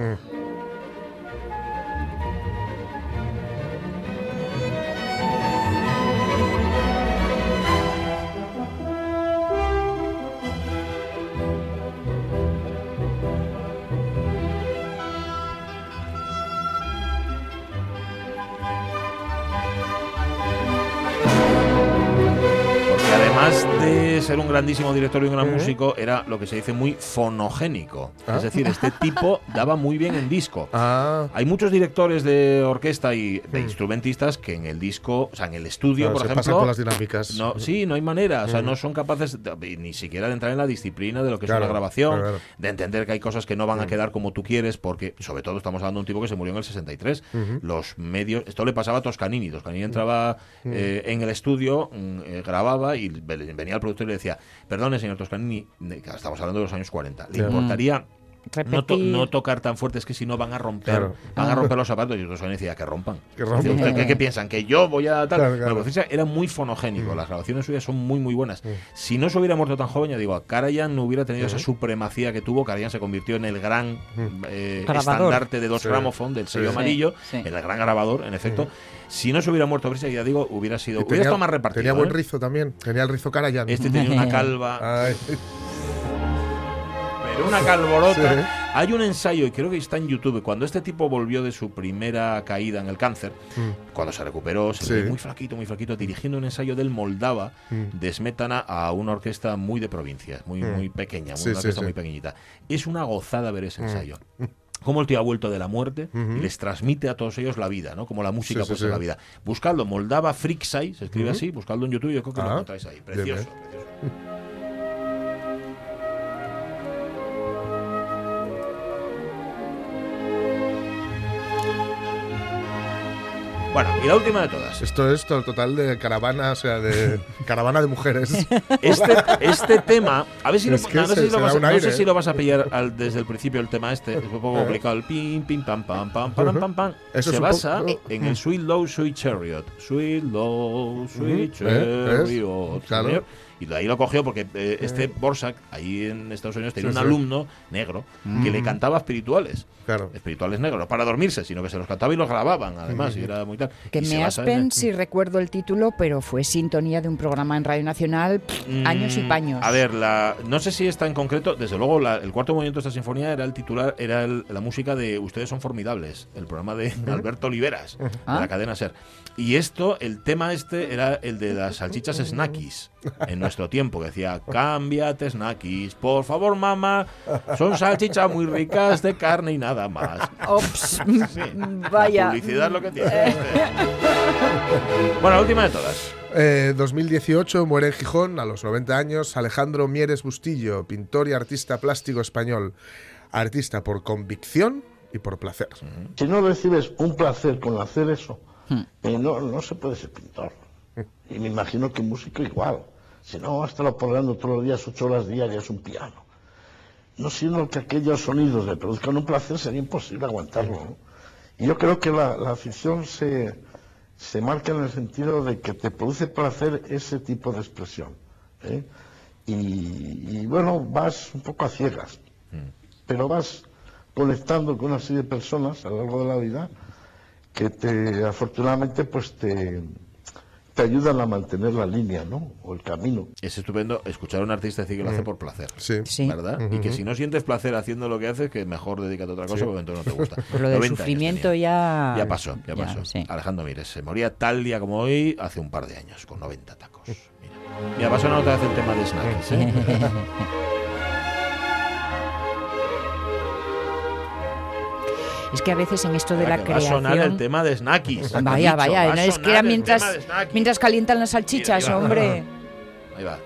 Ser un grandísimo director y un gran músico, era lo que se dice muy fonogénico. Ah. Es decir, este tipo daba muy bien en disco. Ah, Hay muchos directores de orquesta y de instrumentistas que en el disco, o sea, en el estudio, Claro, por se ejemplo. pasan con las dinámicas. No, sí, no hay manera. O sea, Mm. no son capaces de- ni siquiera de entrar en la disciplina de lo que Claro, es una grabación, claro, de entender que hay cosas que no van a Mm. quedar como tú quieres, porque sobre todo estamos hablando de un tipo que se murió en el 63. Ujú. Los medios, esto le pasaba a Toscanini. Toscanini entraba eh, en el estudio, mm, eh, grababa y ve- venía el productor y le decía, perdone, señor Toscanini, estamos hablando de los años 40, ¿le Ya. importaría no, to- no tocar tan fuerte? Es que si no van a romper, Claro. van a romper los zapatos. Y Toscanini decía, que rompan. Que rompan. Dice, "¿Usted ¿Qué, qué piensan? ¿Que yo voy a tal? Claro, claro. Bueno, era muy fonogénico. Las grabaciones suyas son muy, muy buenas. Si no se hubiera muerto tan joven, ya digo, Karajan no hubiera tenido esa supremacía que tuvo. Karajan se convirtió en el gran eh, Grabador. estandarte de dos Sí. del sello Sí. amarillo, Sí, el gran grabador, en efecto. Si no se hubiera muerto Brisa, ya digo, hubiera sido. y Hubiera estado más repartido. tenía buen ¿eh? rizo también. Tenía el rizo Karajan. Este tenía una calva, Ay, una calborota. Sí. Hay un ensayo, y creo que está en YouTube, cuando este tipo volvió de su primera caída en el cáncer, Mm. cuando se recuperó, se Sí. muy flaquito, muy flaquito, dirigiendo un ensayo del Moldava Mm. de Smetana a una orquesta muy de provincia, muy, Mm. muy pequeña, Sí, una orquesta muy pequeñita. Es una gozada ver ese Mm. ensayo. Cómo el tío ha vuelto de la muerte y les transmite a todos ellos la vida, ¿no? Como la música Sí, la vida. Buscadlo, Moldava Friksai, se escribe así, buscadlo en YouTube, yo creo que lo Ah, encontráis ahí. Precioso, precioso. Bueno, y la última de todas. Esto es todo total de caravana, o sea, de caravana de mujeres. Este, este tema, a ver si, lo, Es que no, sé si lo vas, no sé si ¿eh? lo vas a pillar al- desde el principio el tema este, es un poco Eh. complicado, el pim, pim, pam, pam, pam, pam, pam, pam. Eso Se basa poco- en el Sweet Low Sweet Chariot. Sweet Low Sweet ¿eh? Chariot. Claro. Y de ahí lo cogió porque eh, este Borsak, ahí en Estados Unidos, tenía Sí, un sí. alumno negro que le Mm. cantaba espirituales. Claro. Espirituales negros, para dormirse, sino que se los cantaba y los grababan, además, y era muy tal. Que Y me en- aspen si recuerdo el título, pero fue sintonía de un programa en Radio Nacional pff, Mm, años y paños. A ver, la, no sé si está en concreto, desde luego la- el cuarto movimiento de esta sinfonía era el titular, era el- la música de Ustedes son formidables, el programa de Alberto Oliveras, de Ah. la cadena SER. Y esto, el tema este era el de las salchichas snackies en nuestro tiempo, que decía, cámbiate snackies, por favor mamá, son salchichas muy ricas de carne y nada más. Ops, Sí. vaya. La publicidad es lo que tiene. este. bueno, la última de todas. Eh, 2018 muere en Gijón a los 90 años Alejandro Mieres Bustillo, pintor y artista plástico español. Artista por convicción y por placer. Si no recibes un placer con hacer eso, eh, no, no se puede ser pintor. Y me imagino que músico igual. Si no, va a estar apoderando todos los días, ocho horas diarias, un piano. No sino que aquellos sonidos le produzcan un placer, sería imposible aguantarlo. ¿no? Y yo creo que la, la ficción se, se marca en el sentido de que te produce placer ese tipo de expresión. ¿eh? Y, y, bueno, vas un poco a ciegas, pero vas conectando con una serie de personas a lo largo de la vida que te afortunadamente pues te, te ayudan a mantener la línea, ¿no? O el camino. Es estupendo escuchar a un artista decir que lo hace Mm. por placer. Sí. ¿Verdad? Y que si no sientes placer haciendo lo que haces, que mejor dedícate a otra cosa Sí. porque entonces no te gusta. Por lo del 90 años sufrimiento ya... Ya pasó, ya, ya, pasó. sí. Alejandro Mires se moría tal día como hoy hace un par de años, con 90 tacos. Mira, Mira va a otra vez el tema de snacks, ¿eh? Es que a veces en esto de la que va a creación... sonar el tema de snackies. Vaya, vaya, no, es que era mientras, mientras calientan las salchichas, hombre. Ahí va.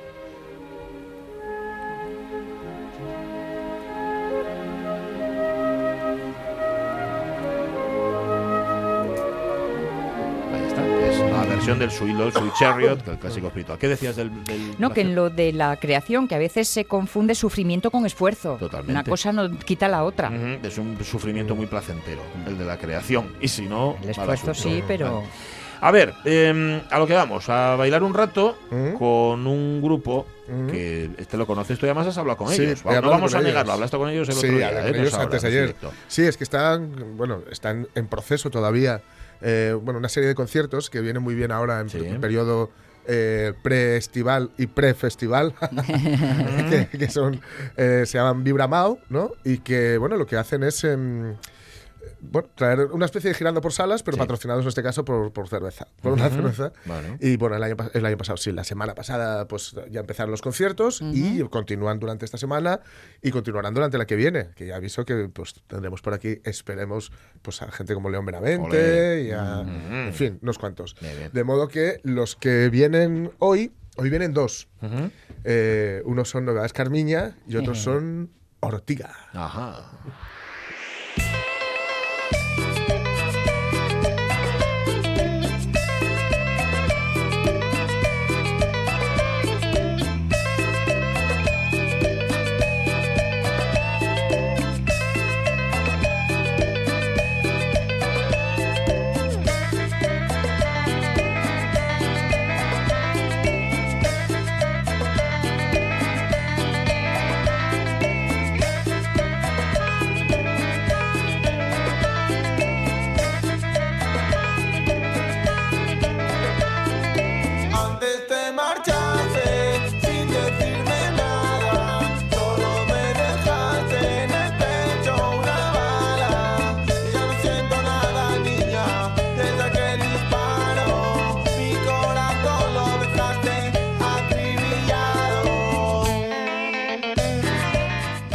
Versión del Sweet Lord, Sweet Chariot, el clásico espiritual. ¿Qué decías del, del No, que en lo de la creación, que a veces se confunde sufrimiento con esfuerzo. Totalmente. Una cosa no quita la otra. Es un sufrimiento muy placentero, el de la creación. Y si no, El esfuerzo sí, pero... Vale. A ver, eh, a lo que vamos, a bailar un rato ¿Mm? con un grupo que este lo conoces tú y además has hablado con Sí, ellos. he no vamos a ellos. negarlo, hablaste con ellos el sí, otro día. ¿eh? ellos antes ayer. Sí, es que están, bueno, están en proceso todavía. Eh, bueno, una serie de conciertos que vienen muy bien ahora en per- periodo eh, pre-estival y pre-festival, que, que son, eh, se llaman Vibra Mao, ¿no? Y que, bueno, lo que hacen es... bueno, traer una especie de girando por salas, pero patrocinados en este caso por, por cerveza, por una Ujú. cerveza. Bueno. Y bueno, el año, el año pasado, sí, la semana pasada, pues ya empezaron los conciertos y continúan durante esta semana y continuarán durante la que viene. Que ya aviso que pues tendremos por aquí, esperemos, pues a gente como León Benavente Ole. y a, Ujú. en fin, unos cuantos. Bien. De modo que los que vienen hoy, hoy vienen dos. Eh, unos son Novedades Carmiña y otros son Ortiga. Ajá.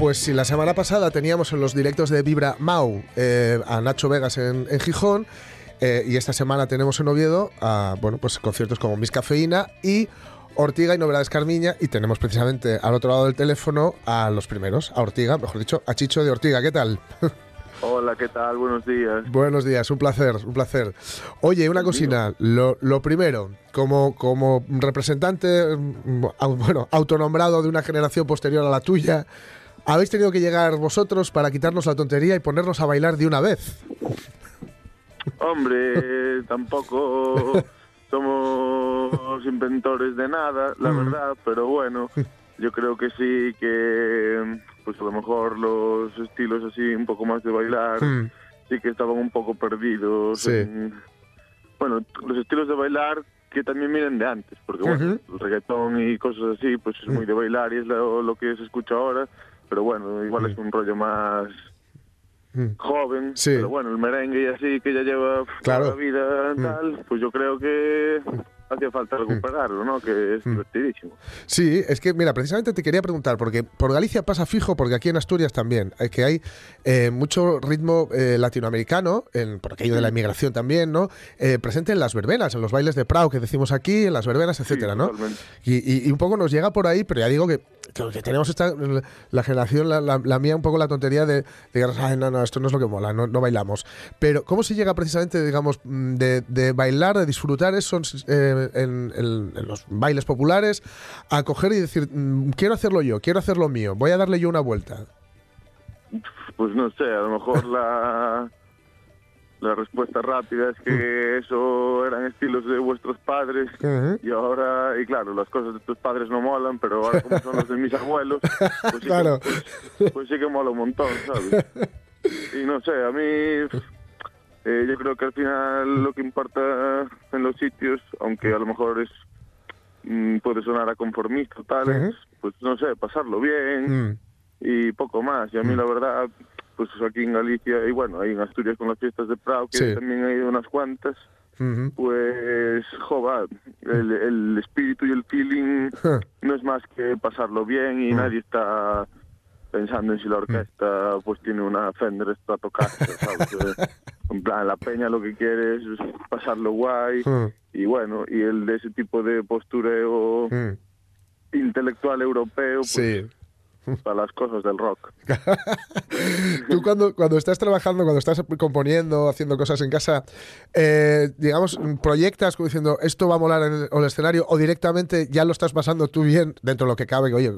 Pues si la semana pasada teníamos en los directos de Vibra Mau eh, a Nacho Vegas en, en Gijón eh, y esta semana tenemos en Oviedo a, bueno, pues conciertos como Miss Cafeína y Ortiga y Novedades Carmiña y tenemos precisamente al otro lado del teléfono a los primeros, a Ortiga, mejor dicho, a Chicho de Ortiga. ¿Qué tal? Hola, ¿qué tal? Buenos días. Buenos días, un placer, un placer. Oye, una cocina, lo, lo primero, como, como representante, mm, bueno, autonombrado de una generación posterior a la tuya, habéis tenido que llegar vosotros para quitarnos la tontería y ponernos a bailar de una vez. Hombre, tampoco somos inventores de nada, la Mm. verdad, pero bueno, yo creo que sí que, pues a lo mejor los estilos así un poco más de bailar, Mm. sí que estaban un poco perdidos. Sí. en- bueno, los estilos de bailar que también vienen de antes, porque bueno, el reggaetón y cosas así, pues es muy de bailar y es lo, lo que se escucha ahora, pero bueno, igual es un rollo más Mm. joven, Sí. pero bueno, el merengue y así que ya lleva Claro. toda la vida Mm. tal, pues yo creo que hacía falta recuperarlo, ¿no? Que es Mm. divertidísimo. Sí, es que, mira, precisamente te quería preguntar, porque por Galicia pasa fijo, porque aquí en Asturias también, eh, que hay eh, mucho ritmo eh, latinoamericano, en, por aquello de la inmigración también, ¿no? Eh, presente en las verbenas, en los bailes de Prado que decimos aquí, en las verbenas, etcétera, ¿no? totalmente. Y, y- y un poco nos llega por ahí, pero ya digo que, que- que tenemos esta, la generación, la, la- la mía, un poco la tontería de, de "Ay, no, no, esto no es lo que mola, no, no bailamos. Pero, ¿cómo se llega precisamente, digamos, de, de bailar, de disfrutar eso eh, en, en- en los bailes populares, a coger y decir, mm, quiero hacerlo yo, quiero hacerlo mío, voy a darle yo una vuelta? Pues no sé, a lo mejor la, la respuesta rápida es que Mm. eso eran estilos de vuestros padres y ahora, y claro, las cosas de tus padres no molan, pero ahora como son los de mis abuelos, pues sí, Claro. que, pues, pues sí que mola un montón, ¿sabes? Y no sé, a mí eh, yo creo que al final lo que importa en los sitios, aunque a lo mejor es mm, puede sonar a conformista o tal, es, pues no sé, pasarlo bien Mm. y poco más. Y a mí la verdad, pues aquí en Galicia y bueno, ahí en Asturias con las fiestas de Prado, que Sí. también hay unas cuantas, Ujú. pues, joder, el, el espíritu y el feeling no es más que pasarlo bien y Mm. nadie está pensando en si la orquesta pues tiene una Fender Stratocaster, ¿sabes? Eh, en plan, la peña lo que quiere es pasarlo guay Mm. y bueno, y el de ese tipo de postureo Mm. intelectual europeo, pues, Sí. Para las cosas del rock. Tú cuando, cuando estás trabajando, cuando estás componiendo, haciendo cosas en casa, eh, digamos, proyectas como diciendo esto va a molar en el, en el escenario o directamente ya lo estás pasando tú bien dentro de lo que cabe, que oye,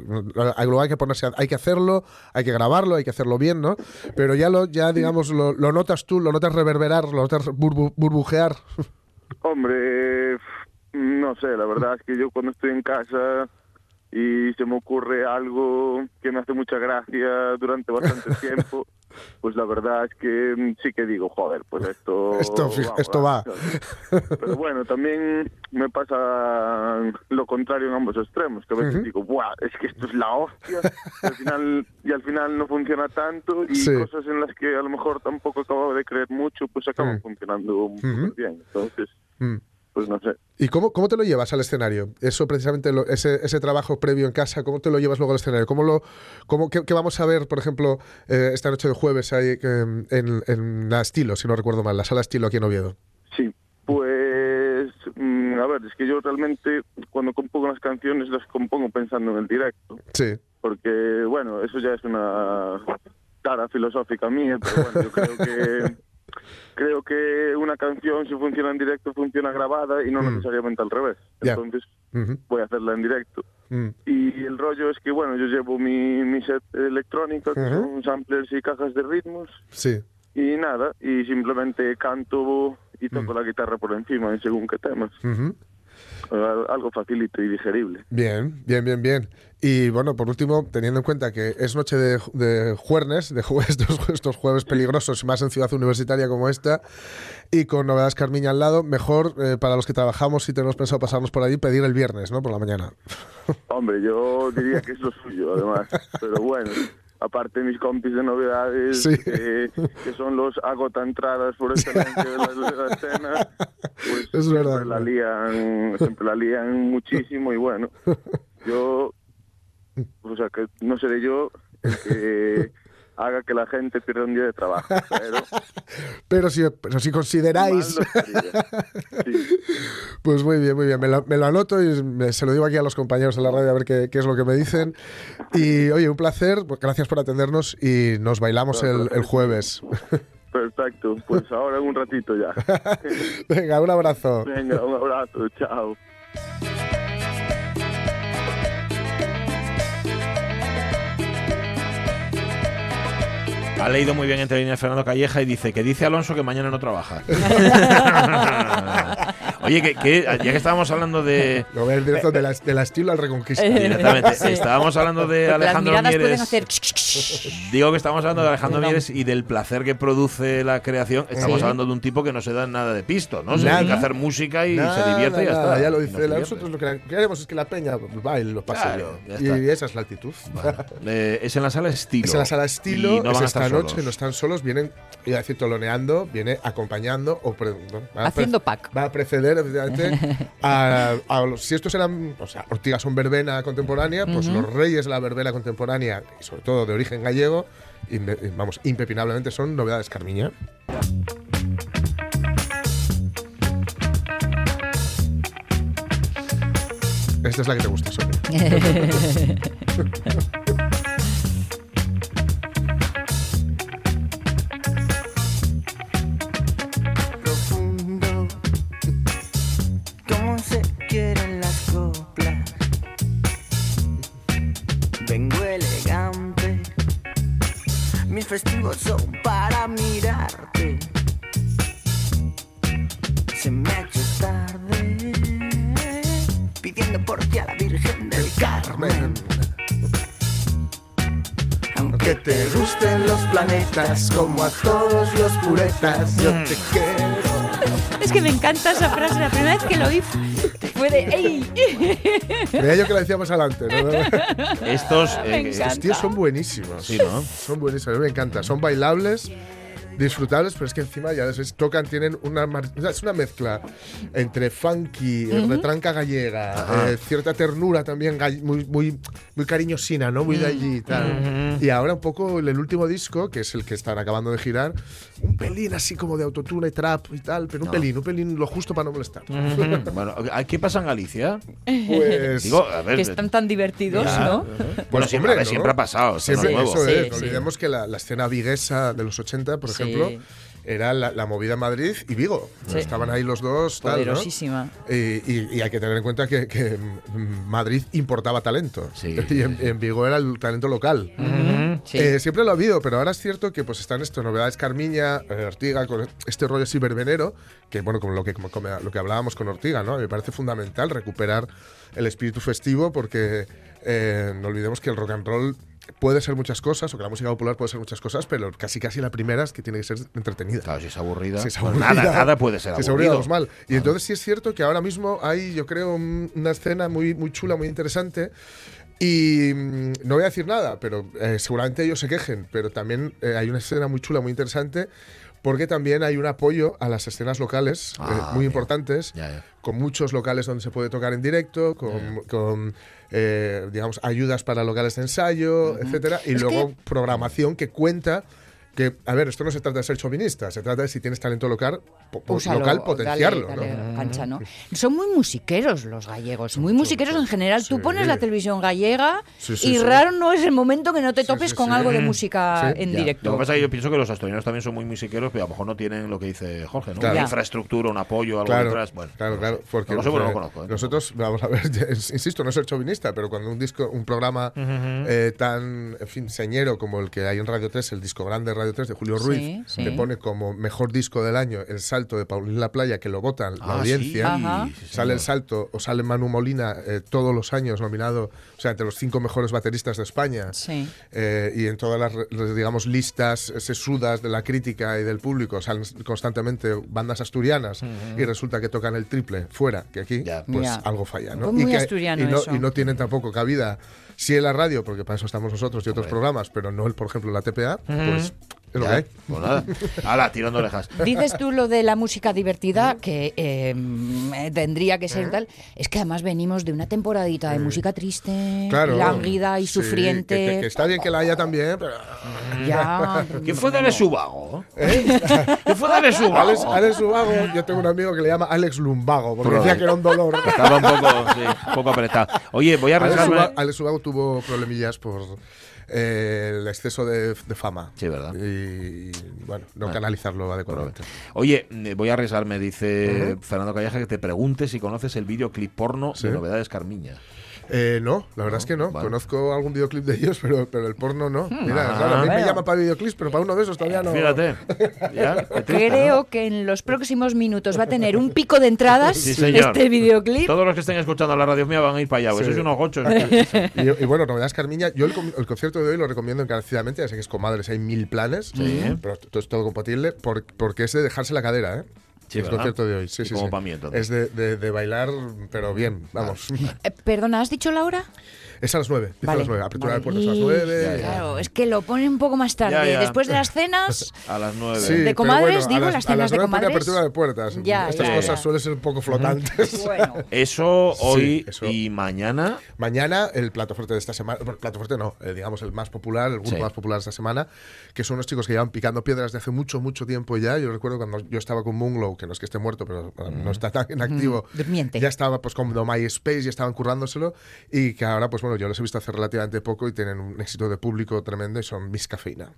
hay que ponerse, hay que hacerlo, hay que grabarlo, hay que hacerlo bien, ¿no? Pero ya lo, ya digamos, lo, lo notas tú, lo notas reverberar, lo notas burbu- burbujear. Hombre, no sé, la verdad es que yo cuando estoy en casa y se me ocurre algo que me hace mucha gracia durante bastante tiempo, pues la verdad es que mm, sí que digo, joder, pues esto... Esto, esto va. Pero bueno, también me pasa lo contrario en ambos extremos, que a veces digo, ¡buah! Es que esto es la hostia, y al final, y al final no funciona tanto, y Sí. cosas en las que a lo mejor tampoco acababa de creer mucho, pues acaban Mm. funcionando muy bien. Entonces, Mm. Pues no sé. ¿Y cómo, cómo te lo llevas al escenario? Eso precisamente, lo- ese, ese trabajo previo en casa, ¿cómo te lo llevas luego al escenario? ¿Cómo lo, cómo, qué, qué vamos a ver, por ejemplo, eh, esta noche de jueves ahí, en, en la Estilo, si no recuerdo mal, la sala Estilo aquí en Oviedo? Sí, pues mm, a ver, es que yo realmente cuando compongo las canciones las compongo pensando en el directo, Sí. porque bueno, eso ya es una tara filosófica mía, pero bueno, yo creo que creo que una canción si funciona en directo funciona grabada y no Mm. necesariamente al revés. Entonces voy a hacerla en directo. Mm. Y el rollo es que bueno, yo llevo mi, mi set electrónico, que Ujú. son samplers y cajas de ritmos Sí. y nada, y simplemente canto y toco la guitarra por encima en según qué temas. Algo facilito y digerible. Bien, bien, bien, bien. Y bueno, por último, teniendo en cuenta que es noche de, de jueves, de jueves, estos, estos jueves peligrosos, más en ciudad universitaria como esta, y con novedades Carmiña al lado, mejor eh, para los que trabajamos y tenemos pensado pasarnos por allí, pedir el viernes, ¿no? Por la mañana. Hombre, yo diría que es lo suyo, además. Pero bueno, aparte mis compis de novedades, Sí. que, que son los agota entradas por excelencia de la, de la escena, pues Es verdad. siempre la lían, siempre la lían muchísimo y bueno, yo, o sea, que no seré yo el que haga que la gente pierda un día de trabajo, pero Pero si, pero si consideráis... Pues muy bien, muy bien. Me lo, me lo anoto y me- se lo digo aquí a los compañeros de la radio a ver qué, qué es lo que me dicen. Y oye, un placer. pues Gracias por atendernos y nos bailamos el, el jueves. perfecto, pues ahora en un ratito ya. Venga, un abrazo. Venga, un abrazo, chao. Ha leído muy bien entre líneas Fernando Calleja y dice que dice Alonso que mañana no trabaja. Oye, que, que ya que estábamos hablando de. Lo ves directo de la, de la estilo al reconquista. Directamente. Sí. Estábamos hablando de Las Alejandro miradas Mieres. pueden hacer... Digo que estamos hablando de Alejandro Perdón. Mieres y del placer que produce la creación. Estamos Sí. hablando de un tipo que no se da nada de pisto, ¿no? Se Nada. dedica a hacer música y Nada, se divierte y ya está. Ya lo dice. Nosotros lo que queremos es que la peña baile, lo pase Claro. Y esa es la actitud. Eh, es en la sala estilo. Es en la sala estilo, Y no es van a esta estar noche, solos. no están solos, vienen, iba a decir toloneando, viene acompañando o pre- va Haciendo pack. Va a preceder, efectivamente, a, a los- si estos eran, o sea, Ortiga son verbena contemporánea, pues los reyes de la verbena contemporánea, y sobre todo de origen gallego, inve- vamos, impepinablemente son novedades Carmiña. Esta es la que te gusta, Sonia. como a todos los puretas, yo te quiero. Es que me encanta esa frase. La primera vez que lo oí fue de ¡Ey! Creía yo que la decía más adelante. ¿no? Estos. Eh. Estos tíos son buenísimos. Sí, ¿no? Son buenísimos, a mí me encanta. Son bailables, disfrutables, pero es que encima ya tocan, tienen una. es una mezcla entre funky, eh, Ujú. retranca gallega, eh, cierta ternura también, muy, muy, muy cariñosina, ¿no? Muy de allí y tal. Y ahora un poco el, último disco, que es el que están acabando de girar, un pelín así como de autotune trap y tal, pero un No. pelín, un pelín lo justo para no molestar. bueno, ¿qué pasa en Galicia? Pues. Digo, a ver, que están tan divertidos, Ya. ¿no? Bueno, Pues, siempre, ¿no? siempre ha pasado. Siempre, es nuevo. eso es. Sí, No sí. olvidemos que la, la escena viguesa de los 80, por Sí. Ejemplo, era la, la movida Madrid y Vigo. Sí. Estaban ahí los dos, tal, ¿no? Poderosísima. Y, y- y hay que tener en cuenta que, que, Madrid importaba talento. Sí. Y en, en Vigo era el talento local. Ujú, sí. Eh, siempre lo ha habido, pero ahora es cierto que pues están esto, novedades Carmiña, eh, Ortiga, con este rollo así verbenero, que bueno, como lo que, como, como lo que hablábamos con Ortiga, ¿no? Me parece fundamental recuperar el espíritu festivo porque eh, no olvidemos que el rock and roll puede ser muchas cosas, o que la música popular puede ser muchas cosas, pero casi casi la primera es que tiene que ser entretenida. Claro, si es aburrida. Si es pues nada, nada puede ser si es aburrido. aburrida, vamos mal. Y entonces sí es cierto que ahora mismo hay, yo creo, un- una escena muy, muy chula, muy interesante. Y mm, no voy a decir nada, pero eh, seguramente ellos se quejen, pero también eh, hay una escena muy chula, muy interesante, porque también hay un apoyo a las escenas locales eh, Ah, muy bien. importantes, Ya, ya. con muchos locales donde se puede tocar en directo, con, eh, digamos, ayudas para locales de ensayo, etcétera, y Es luego programación que cuenta que, a ver, esto no se trata de ser chauvinista, se trata de si tienes talento local, po- po- Úsalo, local potenciarlo. dale ¿no? cancha, ¿no? Son muy musiqueros los gallegos, muy musiqueros en general. Tú pones la televisión gallega Sí, sí, y sí. raro no es el momento que no te topes sí, con sí. algo de música Sí. en Ya. directo. Lo que pasa es que yo pienso que los asturianos también son muy musiqueros, pero a lo mejor no tienen lo que dice Jorge, ¿no? Claro. Una infraestructura, un apoyo, algo Claro, detrás. Bueno, claro, claro. Porque no lo sé, porque no lo conozco. Nosotros, vamos a ver, insisto, no soy chauvinista, pero cuando un disco, un programa eh, tan, en fin, señero como el que hay en Radio 3, el disco grande de Radio 3 de Julio Sí, Ruiz, sí. le pone como mejor disco del año el salto de Paulín La Playa, que lo votan la Ah, audiencia. sí, sí, Sale el salto o sale Manu Molina eh, todos los años nominado, o sea, entre los cinco mejores bateristas de España. Sí. Eh, y en todas las, digamos, listas eh, sesudas de la crítica y del público salen constantemente bandas asturianas y resulta que tocan el triple fuera, que aquí, pues algo falla, ¿no? Muy y, que- asturiano y, no, eso. y no tienen tampoco cabida, sí en la radio, porque para eso estamos nosotros y otros programas, pero no, el, por ejemplo, la TPA, pues es lo que. Pues nada. Tirando orejas. Dices tú lo de la música divertida, que eh, mm, tendría que ser tal. Es que además venimos de una temporadita de música triste, Claro. lánguida y Sí, sufriente. que- que, que está bien que la haya también, pero. Ya. ¿Quién fue Dale Subago? ¿Eh? ¿Quién fue Dale Alex, Subago? Alex Ubago, yo tengo un amigo que le llama Alex Lumbago, porque decía que era un dolor. Estaba un poco, sí, un poco apretado. Oye, voy a Alex Alex Ubago tuvo problemillas por eh, el exceso de, de fama. Sí, ¿verdad? Y, bueno, no Bueno, canalizarlo adecuadamente. Oye, eh, voy a arriesgarme, dice Fernando Calleja, que te pregunte si conoces el videoclip porno Sí. de Novedades Carmiña. Eh, no, la verdad es que no. Conozco algún videoclip de ellos, pero, pero el porno no. Mira, Ah, claro, a mí me llama para videoclips, pero para uno de esos todavía no. Fíjate. Ya, qué triste, Creo ¿no? que en los próximos minutos va a tener un pico de entradas Sí, señor. este videoclip. Todos los que estén escuchando la radio mía van a ir para allá. pues Sí. sois unos gochos. Y, y bueno, novedades Carmiña. Yo el, el concierto de hoy lo recomiendo encarecidamente. Ya sé que es con madres, hay mil planes, Sí. pero todo es todo compatible por- porque es de dejarse la cadera, ¿eh? Sí, el ¿verdad? concierto de hoy. Sí, Y sí, como sí. pa' mí, entonces. Es de, de- de bailar, pero bien, vamos. Eh, perdona, ¿has dicho la hora? Es a las 9. Dice a Vale, las 9. Apertura vale. de puertas a las Y- 9. Claro, es que lo pone un poco más tarde. Ya, ya. Después de las cenas, A las nueve. Sí, de comadres, bueno, digo, a las, las a cenas las de 9 pone comadres. apertura de puertas. Ya, Estas ya, cosas ya. suelen ser un poco flotantes. Bueno. Eso hoy Sí, eso. y mañana. Mañana el plato fuerte de esta semana, bueno, plato fuerte no, eh, digamos el más popular, el grupo Sí. más popular de esta semana, que son unos chicos que llevan picando piedras de hace mucho, mucho tiempo ya. Yo recuerdo cuando yo estaba con Moonglow, que no es que esté muerto, pero eh, no está tan en activo. Mm, durmiente. Ya estaba pues como MySpace, ya estaban currándoselo y que ahora pues bueno, yo los he visto hace relativamente poco y tienen un éxito de público tremendo y son Miss Cafeína.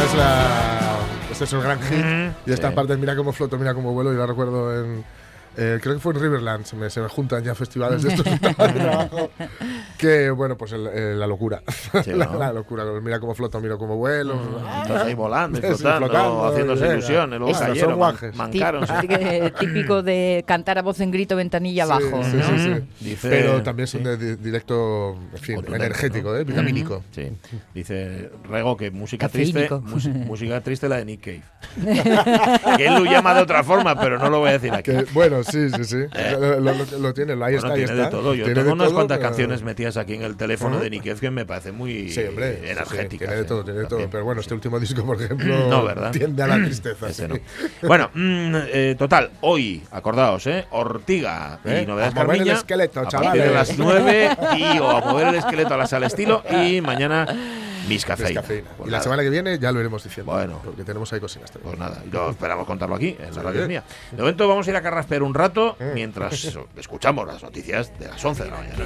Esta es la. Este es el gran hit. y esta sí. parte, mira cómo floto, mira cómo vuelo, y la recuerdo en. Eh, creo que fue en Riverland, se me, se me juntan ya festivales de estos de trabajo. Que bueno, pues el- eh, la locura. Sí, la, ¿no? la locura. Mira cómo floto, mira cómo vuelo. Estás ahí volando, Sí, flotando, flotando, haciéndose venga. ilusiones. Luego Estos cayeron, son man- mancaron. tí- eh, típico de cantar a voz en grito ventanilla Sí, abajo. sí, ¿no? sí, sí. Dice- Pero también son sí. de di- directo, en fin, energético, ¿no? ¿eh? vitamínico. Sí. Dice Rego que música triste, música triste la de Nick Cave. que él lo llama de otra forma, pero no lo voy a decir aquí. Que, bueno, sí, sí, sí. Lo, lo- lo- lo tiene, ahí Bueno, está, ahí tiene está. de todo. Yo Tiene tengo unas todo, cuantas pero- canciones metidas aquí en el teléfono de Nick que me parece muy Sí, hombre. sí, tiene de ¿eh? todo, tiene de todo. Pero bueno, este último disco, por ejemplo, No, ¿verdad? tiende a la tristeza. No. Bueno, mm, eh, total, hoy, acordaos, ¿eh? Ortiga ¿Eh? y novedades A mover el Carmiña, esqueleto, a chavales. de las 9 y o a mover el esqueleto a la sala estilo y mañana Miss Cafeína. Pues y la semana que viene ya lo iremos diciendo. Bueno. Porque tenemos ahí cosinas también. Pues nada, yo esperamos contarlo aquí, en la radio mía. De momento vamos a ir a Carrasper un rato mm. mientras escuchamos las noticias de las 11 de la mañana.